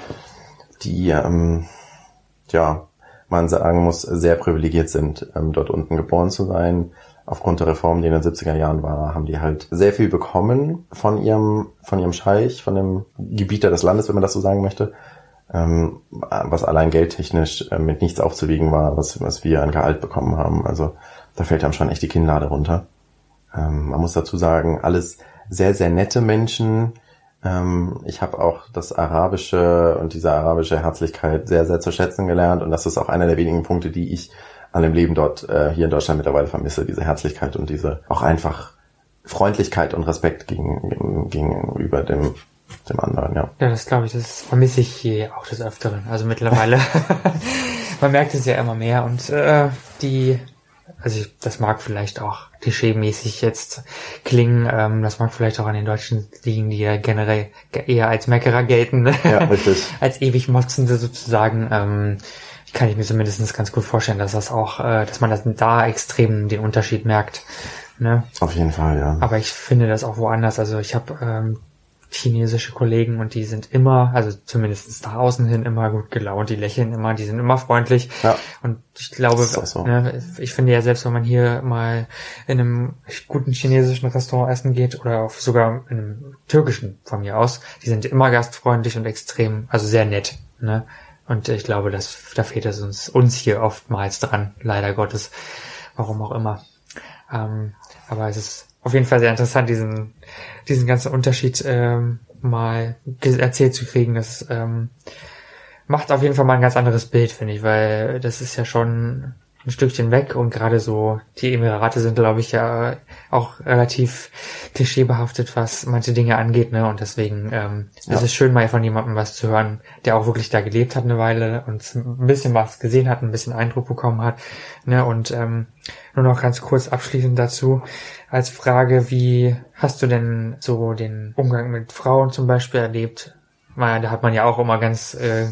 die ähm, ja, man sagen muss, sehr privilegiert sind, ähm, dort unten geboren zu sein. Aufgrund der Reform, die in den 70er Jahren war, haben die halt sehr viel bekommen von ihrem, von ihrem Scheich, von dem Gebieter des Landes, wenn man das so sagen möchte ähm, was allein geldtechnisch äh, mit nichts aufzuwiegen war, was, was wir an Gehalt bekommen haben. Also da fällt einem schon echt die Kinnlade runter. Ähm, man muss dazu sagen, alles sehr, sehr nette Menschen. Ähm, ich habe auch das Arabische und diese arabische Herzlichkeit sehr, sehr zu schätzen gelernt. Und das ist auch einer der wenigen Punkte, die ich an dem Leben dort äh, hier in Deutschland mittlerweile vermisse. Diese Herzlichkeit und diese auch einfach Freundlichkeit und Respekt gegen, gegenüber dem dem anderen, ja. Ja, das glaube ich, das vermisse ich hier auch des Öfteren. Also mittlerweile, man merkt es ja immer mehr und äh, die, also ich, das mag vielleicht auch klischee-mäßig jetzt klingen, ähm, das mag vielleicht auch an den Deutschen liegen, die ja generell eher als Meckerer gelten, ja, richtig. als ewig Motzende sozusagen. Ähm, kann ich mir zumindest ganz gut vorstellen, dass das auch, äh, dass man das da extrem den Unterschied merkt. Ne? Auf jeden Fall, ja. Aber ich finde das auch woanders. Also ich habe ähm, chinesische Kollegen und die sind immer, also zumindest da außen hin immer gut gelaunt, die lächeln immer, die sind immer freundlich. Ja. Und ich glaube, so. ne, ich finde ja selbst, wenn man hier mal in einem guten chinesischen Restaurant essen geht oder sogar in einem türkischen von mir aus, die sind immer gastfreundlich und extrem, also sehr nett. Ne? Und ich glaube, dass da fehlt es uns, uns hier oftmals dran, leider Gottes, warum auch immer. Ähm, aber es ist auf jeden Fall sehr interessant, diesen, diesen ganzen Unterschied ähm, mal erzählt zu kriegen. Das ähm, macht auf jeden Fall mal ein ganz anderes Bild, finde ich, weil das ist ja schon ein Stückchen weg und gerade so die Emirate sind, glaube ich, ja auch relativ klischeebehaftet, was manche Dinge angeht, ne? Und deswegen ähm, ja. ist es schön, mal von jemandem was zu hören, der auch wirklich da gelebt hat eine Weile und ein bisschen was gesehen hat, ein bisschen Eindruck bekommen hat, ne? Und ähm, nur noch ganz kurz abschließend dazu als Frage, wie hast du denn so den Umgang mit Frauen zum Beispiel erlebt? Naja, da hat man ja auch immer ganz äh,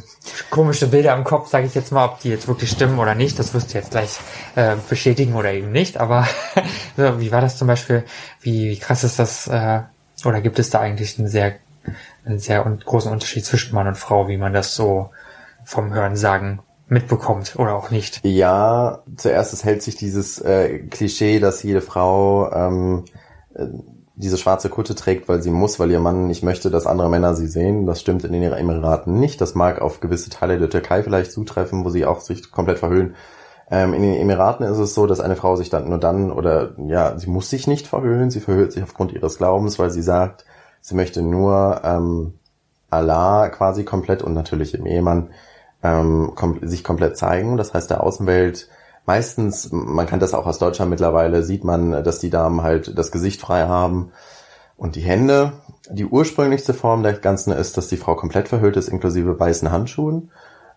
komische Bilder im Kopf, sage ich jetzt mal, ob die jetzt wirklich stimmen oder nicht. Das wirst du jetzt gleich äh, bestätigen oder eben nicht. Aber so, wie war das zum Beispiel? Wie, wie krass ist das? Äh, oder gibt es da eigentlich einen sehr, einen sehr großen Unterschied zwischen Mann und Frau, wie man das so vom Hören sagen mitbekommt oder auch nicht. Ja, zuerst es hält sich dieses äh, Klischee, dass jede Frau ähm, äh, diese schwarze Kutte trägt, weil sie muss, weil ihr Mann nicht möchte, dass andere Männer sie sehen. Das stimmt in den Emiraten nicht. Das mag auf gewisse Teile der Türkei vielleicht zutreffen, wo sie auch sich komplett verhüllen. Ähm, in den Emiraten ist es so, dass eine Frau sich dann nur dann oder ja, sie muss sich nicht verhüllen. Sie verhüllt sich aufgrund ihres Glaubens, weil sie sagt, sie möchte nur ähm, Allah quasi komplett und natürlich im Ehemann ähm, kom sich komplett zeigen. Das heißt, der Außenwelt meistens, man kann das auch aus Deutschland mittlerweile, sieht man, dass die Damen halt das Gesicht frei haben und die Hände. Die ursprünglichste Form der Ganzen ist, dass die Frau komplett verhüllt ist, inklusive weißen Handschuhen.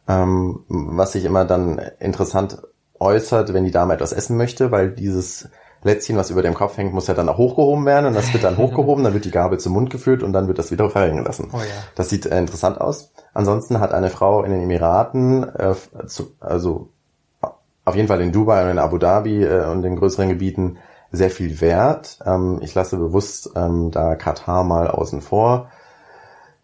Ähm, was sich immer dann interessant äußert, wenn die Dame etwas essen möchte, weil dieses Lätzchen, was über dem Kopf hängt, muss ja dann auch hochgehoben werden und das wird dann hochgehoben, dann wird die Gabel zum Mund geführt und dann wird das wieder fallen gelassen. Oh ja. Das sieht äh, interessant aus. Ansonsten hat eine Frau in den Emiraten, äh, zu, also auf jeden Fall in Dubai und in Abu Dhabi äh, und in größeren Gebieten sehr viel Wert. Ähm, ich lasse bewusst ähm, da Katar mal außen vor.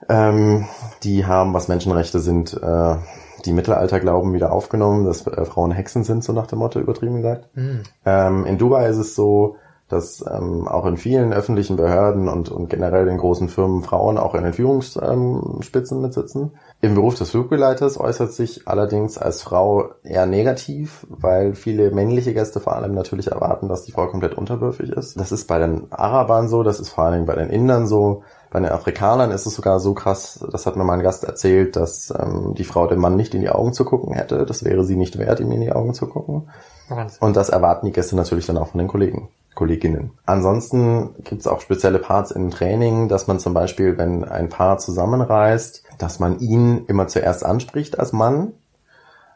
Ähm, die haben, was Menschenrechte sind, äh, die Mittelalterglauben wieder aufgenommen, dass äh, Frauen Hexen sind, so nach dem Motto übertrieben gesagt. Mhm. Ähm, in Dubai ist es so, dass ähm, auch in vielen öffentlichen Behörden und, und generell in großen Firmen Frauen auch in den Führungsspitzen mitsitzen. Im Beruf des Flugbegleiters äußert sich allerdings als Frau eher negativ, weil viele männliche Gäste vor allem natürlich erwarten, dass die Frau komplett unterwürfig ist. Das ist bei den Arabern so, das ist vor allem bei den Indern so. Bei den Afrikanern ist es sogar so krass, das hat mir mein Gast erzählt, dass ähm, die Frau dem Mann nicht in die Augen zu gucken hätte. Das wäre sie nicht wert, ihm in die Augen zu gucken. Wahnsinn. Und das erwarten die Gäste natürlich dann auch von den Kollegen. Kolleginnen. Ansonsten gibt es auch spezielle Parts im Training, dass man zum Beispiel, wenn ein Paar zusammenreist, dass man ihn immer zuerst anspricht als Mann,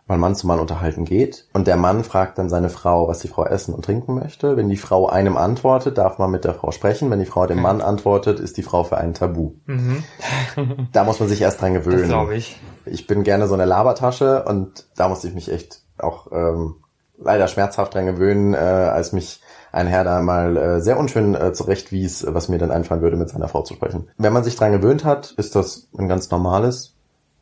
weil Mann zu Mann unterhalten geht. Und der Mann fragt dann seine Frau, was die Frau essen und trinken möchte. Wenn die Frau einem antwortet, darf man mit der Frau sprechen. Wenn die Frau dem Mann antwortet, ist die Frau für einen Tabu. Mhm. da muss man sich erst dran gewöhnen. Das glaube ich. Ich bin gerne so eine Labertasche und da musste ich mich echt auch ähm, leider schmerzhaft dran gewöhnen, äh, als mich ein Herr da mal äh, sehr unschön äh, zurechtwies, was mir dann einfallen würde, mit seiner Frau zu sprechen. Wenn man sich dran gewöhnt hat, ist das ein ganz normales.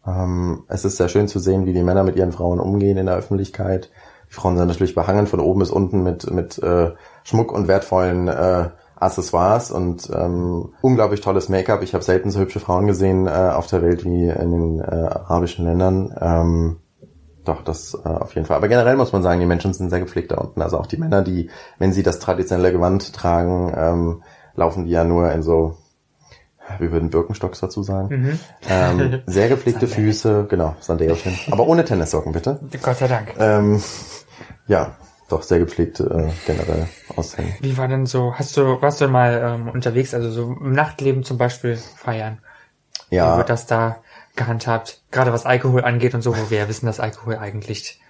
Ähm, es ist sehr schön zu sehen, wie die Männer mit ihren Frauen umgehen in der Öffentlichkeit. Die Frauen sind natürlich behangen von oben bis unten mit, mit äh, Schmuck und wertvollen äh, Accessoires und ähm, unglaublich tolles Make-up. Ich habe selten so hübsche Frauen gesehen äh, auf der Welt wie in den äh, arabischen Ländern. Ähm, doch, das äh, auf jeden Fall. Aber generell muss man sagen, die Menschen sind sehr gepflegt da unten. Also auch die Männer, die, wenn sie das traditionelle Gewand tragen, ähm, laufen die ja nur in so, wir würden Birkenstocks dazu sagen. Mhm. Ähm, sehr gepflegte Füße, genau, Sandalechen. Aber ohne Tennissocken, bitte. Gott sei Dank. Ähm, ja, doch sehr gepflegt äh, generell aussehen. Wie war denn so, hast du, warst du mal ähm, unterwegs, also so im Nachtleben zum Beispiel feiern? Ja. Wie wird das da gehandhabt, gerade was Alkohol angeht und so, wo wir ja wissen, dass Alkohol eigentlich,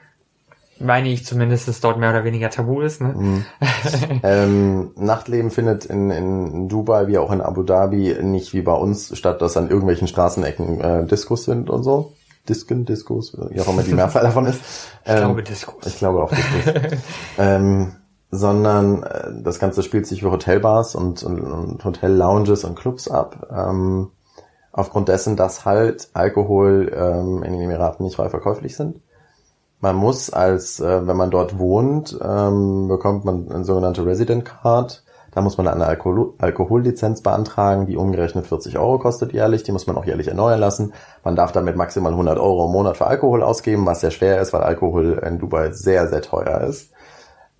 meine ich zumindest, es dort mehr oder weniger tabu ist. Ne? Mhm. ähm, Nachtleben findet in, in Dubai wie auch in Abu Dhabi nicht wie bei uns statt, dass an irgendwelchen Straßenecken äh, Diskos sind und so. Disken, Diskos, wie auch immer die Mehrzahl davon ist. Ähm, ich glaube Diskos. Ich glaube auch Diskos. ähm, sondern äh, das Ganze spielt sich für Hotelbars und, und, und Hotel-Lounges und Clubs ab. Ähm, aufgrund dessen, dass halt Alkohol ähm, in den Emiraten nicht frei verkäuflich sind. Man muss als, äh, wenn man dort wohnt, ähm, bekommt man eine sogenannte Resident Card. Da muss man eine Alkohol Alkohollizenz beantragen, die umgerechnet 40 Euro kostet jährlich. Die muss man auch jährlich erneuern lassen. Man darf damit maximal 100 Euro im Monat für Alkohol ausgeben, was sehr schwer ist, weil Alkohol in Dubai sehr, sehr teuer ist.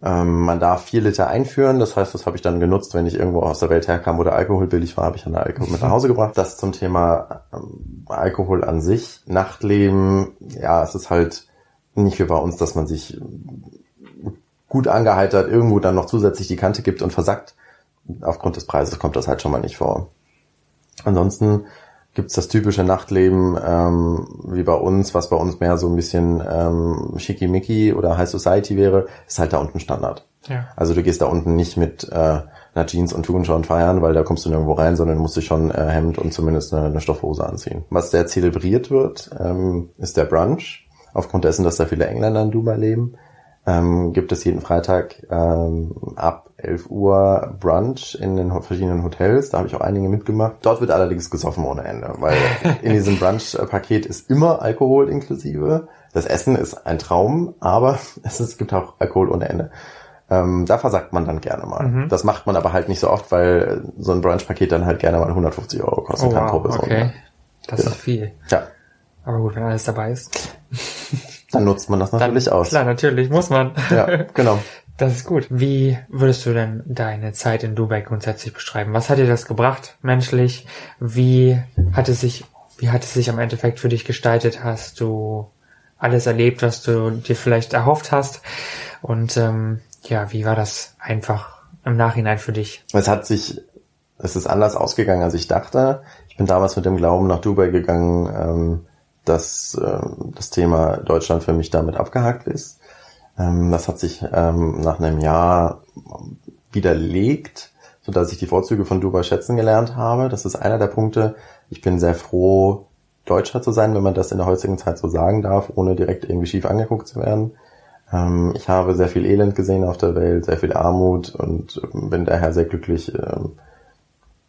Ähm, man darf vier Liter einführen, das heißt, das habe ich dann genutzt, wenn ich irgendwo aus der Welt herkam, wo der Alkohol billig war, habe ich dann Alkohol mit nach Hause gebracht. Das zum Thema ähm, Alkohol an sich. Nachtleben, ja, es ist halt nicht wie bei uns, dass man sich gut angeheitert irgendwo dann noch zusätzlich die Kante gibt und versackt. Aufgrund des Preises kommt das halt schon mal nicht vor. Ansonsten gibt's das typische Nachtleben ähm, wie bei uns, was bei uns mehr so ein bisschen ähm, schickimicki oder High Society wäre, ist halt da unten Standard. Ja. Also du gehst da unten nicht mit äh, einer Jeans und Turnschuhen feiern, weil da kommst du nirgendwo rein, sondern musst du schon äh, Hemd und zumindest eine, eine Stoffhose anziehen. Was sehr zelebriert wird, ähm, ist der Brunch. Aufgrund dessen, dass da viele Engländer in Dubai leben, ähm, gibt es jeden Freitag ähm, ab 11 Uhr Brunch in den verschiedenen Hotels. Da habe ich auch einige mitgemacht. Dort wird allerdings gesoffen ohne Ende, weil in diesem Brunch-Paket ist immer Alkohol inklusive. Das Essen ist ein Traum, aber es, ist, es gibt auch Alkohol ohne Ende. Ähm, da versagt man dann gerne mal. Mhm. Das macht man aber halt nicht so oft, weil so ein Brunch-Paket dann halt gerne mal 150 Euro kosten oh, kann wow, pro Person. Okay. Das genau. ist viel. Ja. Aber gut, wenn alles dabei ist. Dann nutzt man das natürlich dann, aus. Klar, natürlich, muss man. Ja, genau. Das ist gut. Wie würdest du denn deine Zeit in Dubai grundsätzlich beschreiben? Was hat dir das gebracht, menschlich? Wie hat es sich, wie hat es sich am Endeffekt für dich gestaltet? Hast du alles erlebt, was du dir vielleicht erhofft hast? Und ähm, ja, wie war das einfach im Nachhinein für dich? Es hat sich, es ist anders ausgegangen, als ich dachte. Ich bin damals mit dem Glauben nach Dubai gegangen, ähm, dass äh, das Thema Deutschland für mich damit abgehakt ist. Ähm, das hat sich ähm, nach einem Jahr widerlegt, so dass ich die Vorzüge von Dubai schätzen gelernt habe. Das ist einer der Punkte. Ich bin sehr froh, Deutscher zu sein, wenn man das in der heutigen Zeit so sagen darf, ohne direkt irgendwie schief angeguckt zu werden. Ähm, ich habe sehr viel Elend gesehen auf der Welt, sehr viel Armut und bin daher sehr glücklich,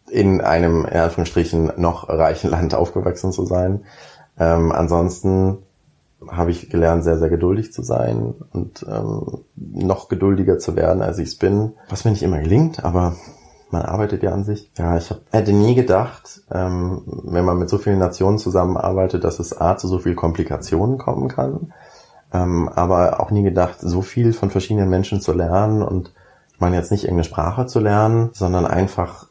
in einem, in Anführungsstrichen, noch reichen Land aufgewachsen zu sein. Ähm, ansonsten habe ich gelernt, sehr, sehr geduldig zu sein und ähm, noch geduldiger zu werden, als ich es bin. Was mir nicht immer gelingt, aber man arbeitet ja an sich. Ja, ich hab, hätte nie gedacht, ähm, wenn man mit so vielen Nationen zusammenarbeitet, dass es A zu so viel Komplikationen kommen kann. Ähm, aber auch nie gedacht, so viel von verschiedenen Menschen zu lernen und ich meine jetzt nicht irgendeine Sprache zu lernen, sondern einfach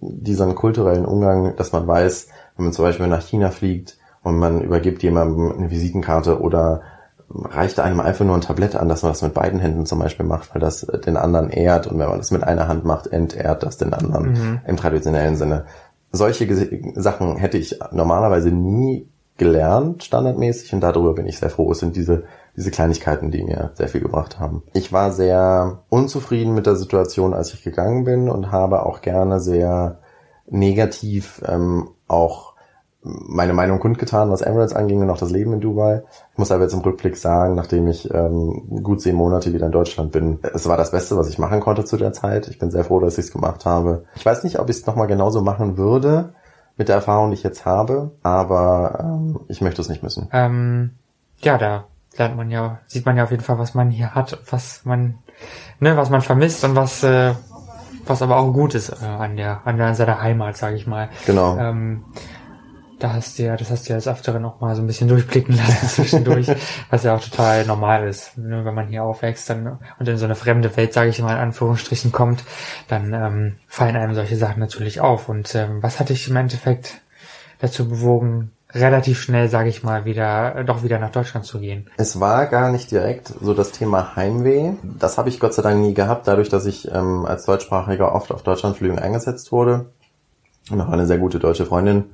diesen kulturellen Umgang, dass man weiß, wenn man zum Beispiel nach China fliegt und man übergibt jemandem eine Visitenkarte oder reicht einem einfach nur ein Tablett an, dass man das mit beiden Händen zum Beispiel macht, weil das den anderen ehrt und wenn man das mit einer Hand macht, entehrt das den anderen mhm. im traditionellen Sinne. Solche Sachen hätte ich normalerweise nie gelernt, standardmäßig, und darüber bin ich sehr froh. Es sind diese, diese Kleinigkeiten, die mir sehr viel gebracht haben. Ich war sehr unzufrieden mit der Situation, als ich gegangen bin und habe auch gerne sehr negativ ähm, auch meine Meinung kundgetan, was Emirates anging und auch das Leben in Dubai. Ich muss aber jetzt im Rückblick sagen, nachdem ich ähm, gut zehn Monate wieder in Deutschland bin, es war das Beste, was ich machen konnte zu der Zeit. Ich bin sehr froh, dass ich es gemacht habe. Ich weiß nicht, ob ich es nochmal genauso machen würde mit der Erfahrung, die ich jetzt habe, aber ähm, ich möchte es nicht müssen. Ähm, ja, da lernt man ja, sieht man ja auf jeden Fall, was man hier hat, was man, ne, was man vermisst und was, äh, was aber auch gut ist äh, an der, an der seiner Heimat, sage ich mal. Genau. Ähm, da hast du ja, das hast du ja als Öfteren auch mal so ein bisschen durchblicken lassen zwischendurch, was ja auch total normal ist. Ne? Wenn man hier aufwächst dann und in so eine fremde Welt, sage ich mal in Anführungsstrichen, kommt, dann ähm, fallen einem solche Sachen natürlich auf. Und ähm, was hatte ich im Endeffekt dazu bewogen, relativ schnell, sage ich mal, wieder doch wieder nach Deutschland zu gehen. Es war gar nicht direkt so das Thema Heimweh. Das habe ich Gott sei Dank nie gehabt, dadurch, dass ich ähm, als Deutschsprachiger oft auf Deutschlandflügen eingesetzt wurde und auch eine sehr gute deutsche Freundin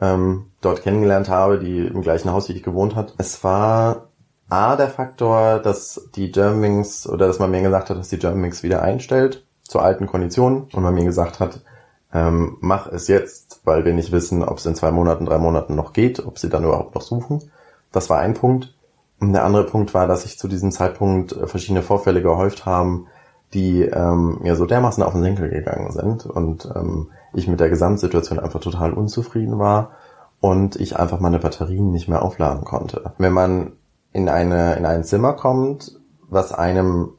ähm, dort kennengelernt habe, die im gleichen Haus wie ich gewohnt hat. Es war A, der Faktor, dass die Germanwings oder dass man mir gesagt hat, dass die Germanwings wieder einstellt zu alten Konditionen und man mir gesagt hat, ähm, mach es jetzt, weil wir nicht wissen, ob es in zwei Monaten, drei Monaten noch geht, ob sie dann überhaupt noch suchen. Das war ein Punkt. Und der andere Punkt war, dass sich zu diesem Zeitpunkt äh, verschiedene Vorfälle gehäuft haben, die ähm, mir so dermaßen auf den Senkel gegangen sind und ähm, ich mit der Gesamtsituation einfach total unzufrieden war und ich einfach meine Batterien nicht mehr aufladen konnte. Wenn man in eine in ein Zimmer kommt, was einem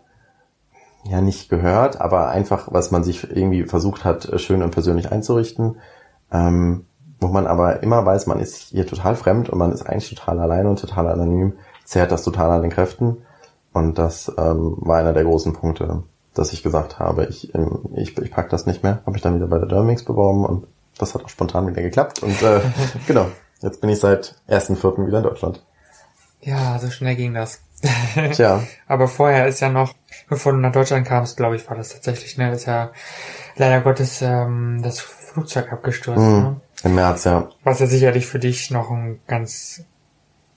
ja nicht gehört, aber einfach was man sich irgendwie versucht hat schön und persönlich einzurichten, ähm, wo man aber immer weiß, man ist hier total fremd und man ist eigentlich total allein und total anonym, zehrt das total an den Kräften und das ähm, war einer der großen Punkte, dass ich gesagt habe, ich, ähm, ich, ich pack das nicht mehr. Habe ich dann wieder bei der Dermix beworben und das hat auch spontan wieder geklappt. Und äh, genau, jetzt bin ich seit 1.4. wieder in Deutschland. Ja, so schnell ging das. Tja. Aber vorher ist ja noch, bevor du nach Deutschland kamst, glaube ich, war das tatsächlich, ne, ist ja leider Gottes ähm, das Flugzeug abgestürzt. Mm, ne? Im März, ja. Was ja sicherlich für dich noch ein ganz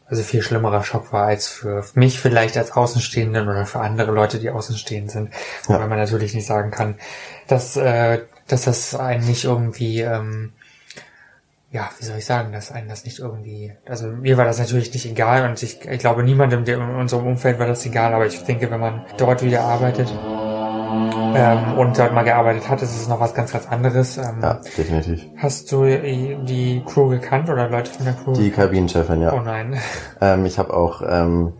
also viel schlimmerer Schock war als für mich vielleicht als Außenstehenden oder für andere Leute, die außenstehend sind. Ja. Weil man natürlich nicht sagen kann, dass, äh, dass das einen nicht irgendwie, ähm, ja, wie soll ich sagen, dass einen das nicht irgendwie, also mir war das natürlich nicht egal und ich, ich glaube niemandem in unserem Umfeld war das egal, aber ich denke, wenn man dort wieder arbeitet, ähm, und dort mal gearbeitet hat, ist es noch was ganz, ganz anderes. Ähm, ja, definitiv. Hast du die Crew gekannt oder Leute von der Crew? Die Kabinenchefin, ja. Oh nein. Ähm, ich habe auch, ähm,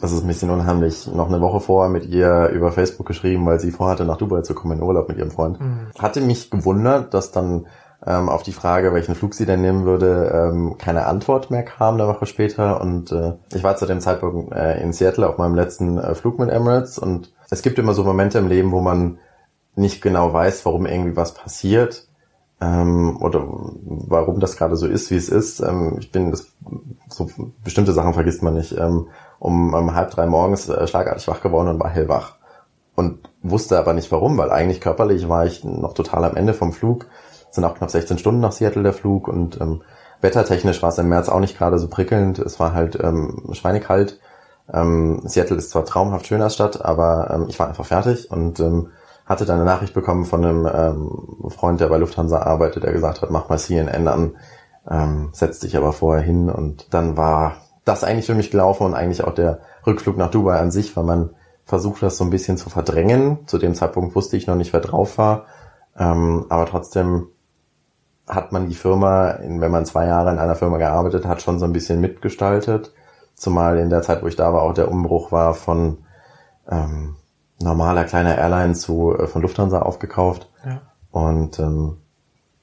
das ist ein bisschen unheimlich, noch eine Woche vorher mit ihr über Facebook geschrieben, weil sie vorhatte, nach Dubai zu kommen in Urlaub mit ihrem Freund. Mhm. Hatte mich gewundert, dass dann ähm, auf die Frage, welchen Flug sie denn nehmen würde, ähm, keine Antwort mehr kam eine Woche später. Und äh, ich war zu dem Zeitpunkt äh, in Seattle auf meinem letzten äh, Flug mit Emirates und es gibt immer so Momente im Leben, wo man nicht genau weiß, warum irgendwie was passiert ähm, oder warum das gerade so ist, wie es ist. Ähm, ich bin das, so bestimmte Sachen vergisst man nicht. Ähm, um, um halb drei morgens äh, schlagartig wach geworden und war hellwach und wusste aber nicht warum, weil eigentlich körperlich war ich noch total am Ende vom Flug sind auch knapp 16 Stunden nach Seattle der Flug und ähm, wettertechnisch war es im März auch nicht gerade so prickelnd. Es war halt ähm, schweinekalt. Ähm, Seattle ist zwar traumhaft schön als Stadt, aber ähm, ich war einfach fertig und ähm, hatte dann eine Nachricht bekommen von einem ähm, Freund, der bei Lufthansa arbeitet, der gesagt hat, mach mal CNN an, ähm, setz dich aber vorher hin und dann war das eigentlich für mich gelaufen und eigentlich auch der Rückflug nach Dubai an sich, weil man versucht das so ein bisschen zu verdrängen. Zu dem Zeitpunkt wusste ich noch nicht, wer drauf war, ähm, aber trotzdem hat man die Firma, wenn man zwei Jahre in einer Firma gearbeitet hat, schon so ein bisschen mitgestaltet. zumal in der Zeit, wo ich da war, auch der Umbruch war von ähm, normaler kleiner Airline zu äh, von Lufthansa aufgekauft. Ja. Und ähm,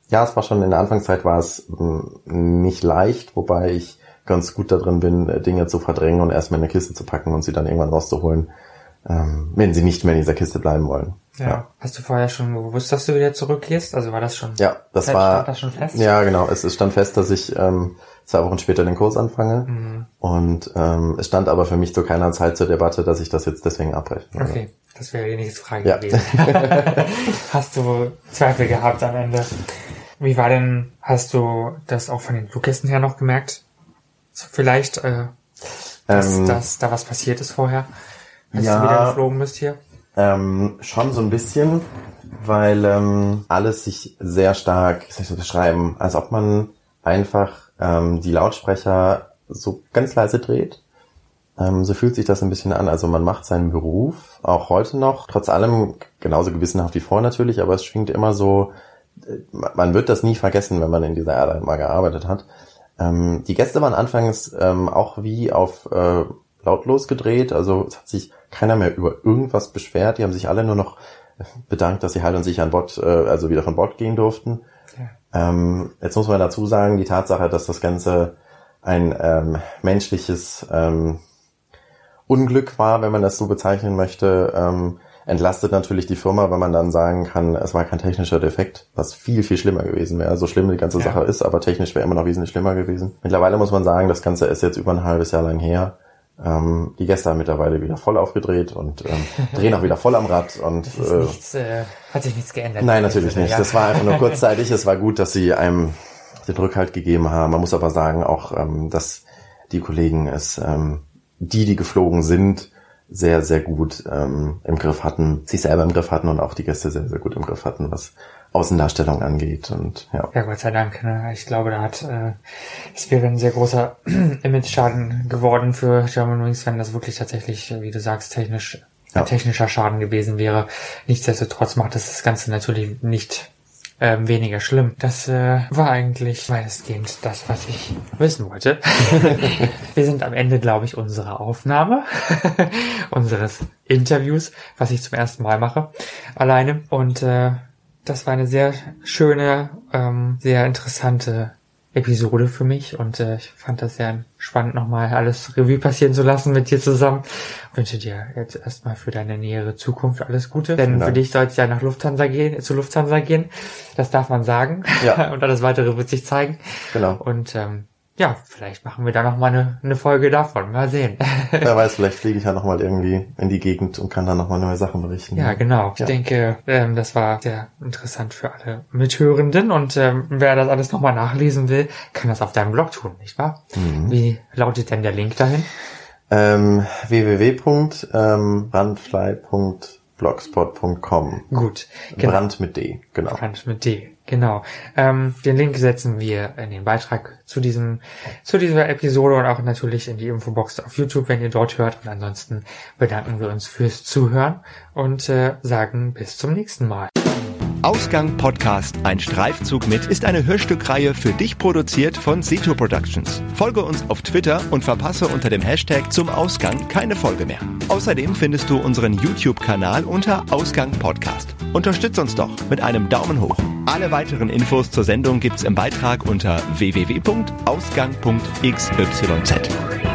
ja, es war schon in der Anfangszeit war es ähm, nicht leicht, wobei ich ganz gut da drin bin, äh, Dinge zu verdrängen und erstmal in eine Kiste zu packen und sie dann irgendwann rauszuholen, ähm, wenn sie nicht mehr in dieser Kiste bleiben wollen. Ja. Hast du vorher schon gewusst, dass du wieder zurückgehst? Also war das schon? Ja, das Zeit, war. Stand das schon fest? Ja, genau. Es, es stand fest, dass ich ähm, zwei Wochen später den Kurs anfange. Mhm. Und ähm, es stand aber für mich zu keiner Zeit zur Debatte, dass ich das jetzt deswegen abbreche. Okay, das wäre die nächste Frage ja. gewesen. Hast du Zweifel gehabt am Ende? Wie war denn, hast du das auch von den Fluggästen her noch gemerkt? Vielleicht, äh, dass, ähm, dass da was passiert ist vorher, als ja, du wieder geflogen bist hier? Ähm, schon so ein bisschen, weil ähm, alles sich sehr stark, so beschreiben, als ob man einfach ähm, die Lautsprecher so ganz leise dreht. Ähm, so fühlt sich das ein bisschen an. Also man macht seinen Beruf, auch heute noch, trotz allem genauso gewissenhaft wie vorher natürlich, aber es schwingt immer so, äh, man wird das nie vergessen, wenn man in dieser Airline mal gearbeitet hat. Ähm, die Gäste waren anfangs ähm, auch wie auf äh, lautlos gedreht, also es hat sich keiner mehr über irgendwas beschwert, die haben sich alle nur noch bedankt, dass sie halt und sicher an Bord, äh, also wieder von Bord gehen durften. Ja. Ähm, jetzt muss man dazu sagen, die Tatsache, dass das Ganze ein ähm, menschliches ähm, Unglück war, wenn man das so bezeichnen möchte, ähm, entlastet natürlich die Firma, wenn man dann sagen kann, es war kein technischer Defekt, was viel, viel schlimmer gewesen wäre. So schlimm die ganze ja. Sache ist, aber technisch wäre immer noch wesentlich schlimmer gewesen. Mittlerweile muss man sagen, das Ganze ist jetzt über ein halbes Jahr lang her. Ähm, die Gäste haben mittlerweile wieder voll aufgedreht und ähm, drehen auch wieder voll am Rad und äh, nichts, äh, hat sich nichts geändert. Nein, natürlich nicht. Das war einfach nur kurzzeitig. es war gut, dass sie einem den Rückhalt gegeben haben. Man muss aber sagen auch, ähm, dass die Kollegen es, ähm, die, die geflogen sind, sehr, sehr gut ähm, im Griff hatten, sich selber im Griff hatten und auch die Gäste sehr, sehr gut im Griff hatten, was Außendarstellung angeht. Und ja. Ja, Gott sei Dank. Ne? Ich glaube, da hat äh, es wäre ein sehr großer Image-Schaden geworden für German Wings, wenn das wirklich tatsächlich, wie du sagst, technisch ja. technischer Schaden gewesen wäre. Nichtsdestotrotz macht das das Ganze natürlich nicht ähm, weniger schlimm. Das äh, war eigentlich weitestgehend das, was ich wissen wollte. Wir sind am Ende, glaube ich, unserer Aufnahme, unseres Interviews, was ich zum ersten Mal mache, alleine. Und äh, das war eine sehr schöne, ähm, sehr interessante Episode für mich und äh, ich fand das sehr spannend, nochmal alles Revue passieren zu lassen mit dir zusammen. Ich wünsche dir jetzt erstmal für deine nähere Zukunft alles Gute, denn für dich soll es ja nach Lufthansa gehen, zu Lufthansa gehen. Das darf man sagen. Ja. und alles weitere wird sich zeigen. Genau. Und ähm, ja, vielleicht machen wir da noch mal eine, eine Folge davon. Mal sehen. Wer weiß, vielleicht fliege ich ja noch mal irgendwie in die Gegend und kann dann noch mal neue Sachen berichten. Ja, genau. Ich ja. denke, ähm, das war sehr interessant für alle Mithörenden und ähm, wer das alles noch mal nachlesen will, kann das auf deinem Blog tun, nicht wahr? Mhm. Wie lautet denn der Link dahin? Ähm, www.brandfly.blogspot.com Gut. Genau. Brand mit D, genau. Brand mit D. Genau. Ähm, den Link setzen wir in den Beitrag zu diesem, zu dieser Episode und auch natürlich in die Infobox auf YouTube, wenn ihr dort hört. Und ansonsten bedanken wir uns fürs Zuhören und äh, sagen bis zum nächsten Mal. Ausgang Podcast Ein Streifzug mit ist eine Hörstückreihe für dich produziert von Seto Productions. Folge uns auf Twitter und verpasse unter dem Hashtag zum Ausgang keine Folge mehr. Außerdem findest du unseren YouTube-Kanal unter Ausgang Podcast. Unterstütz uns doch mit einem Daumen hoch. Alle weiteren Infos zur Sendung gibt's im Beitrag unter www.ausgang.xyz.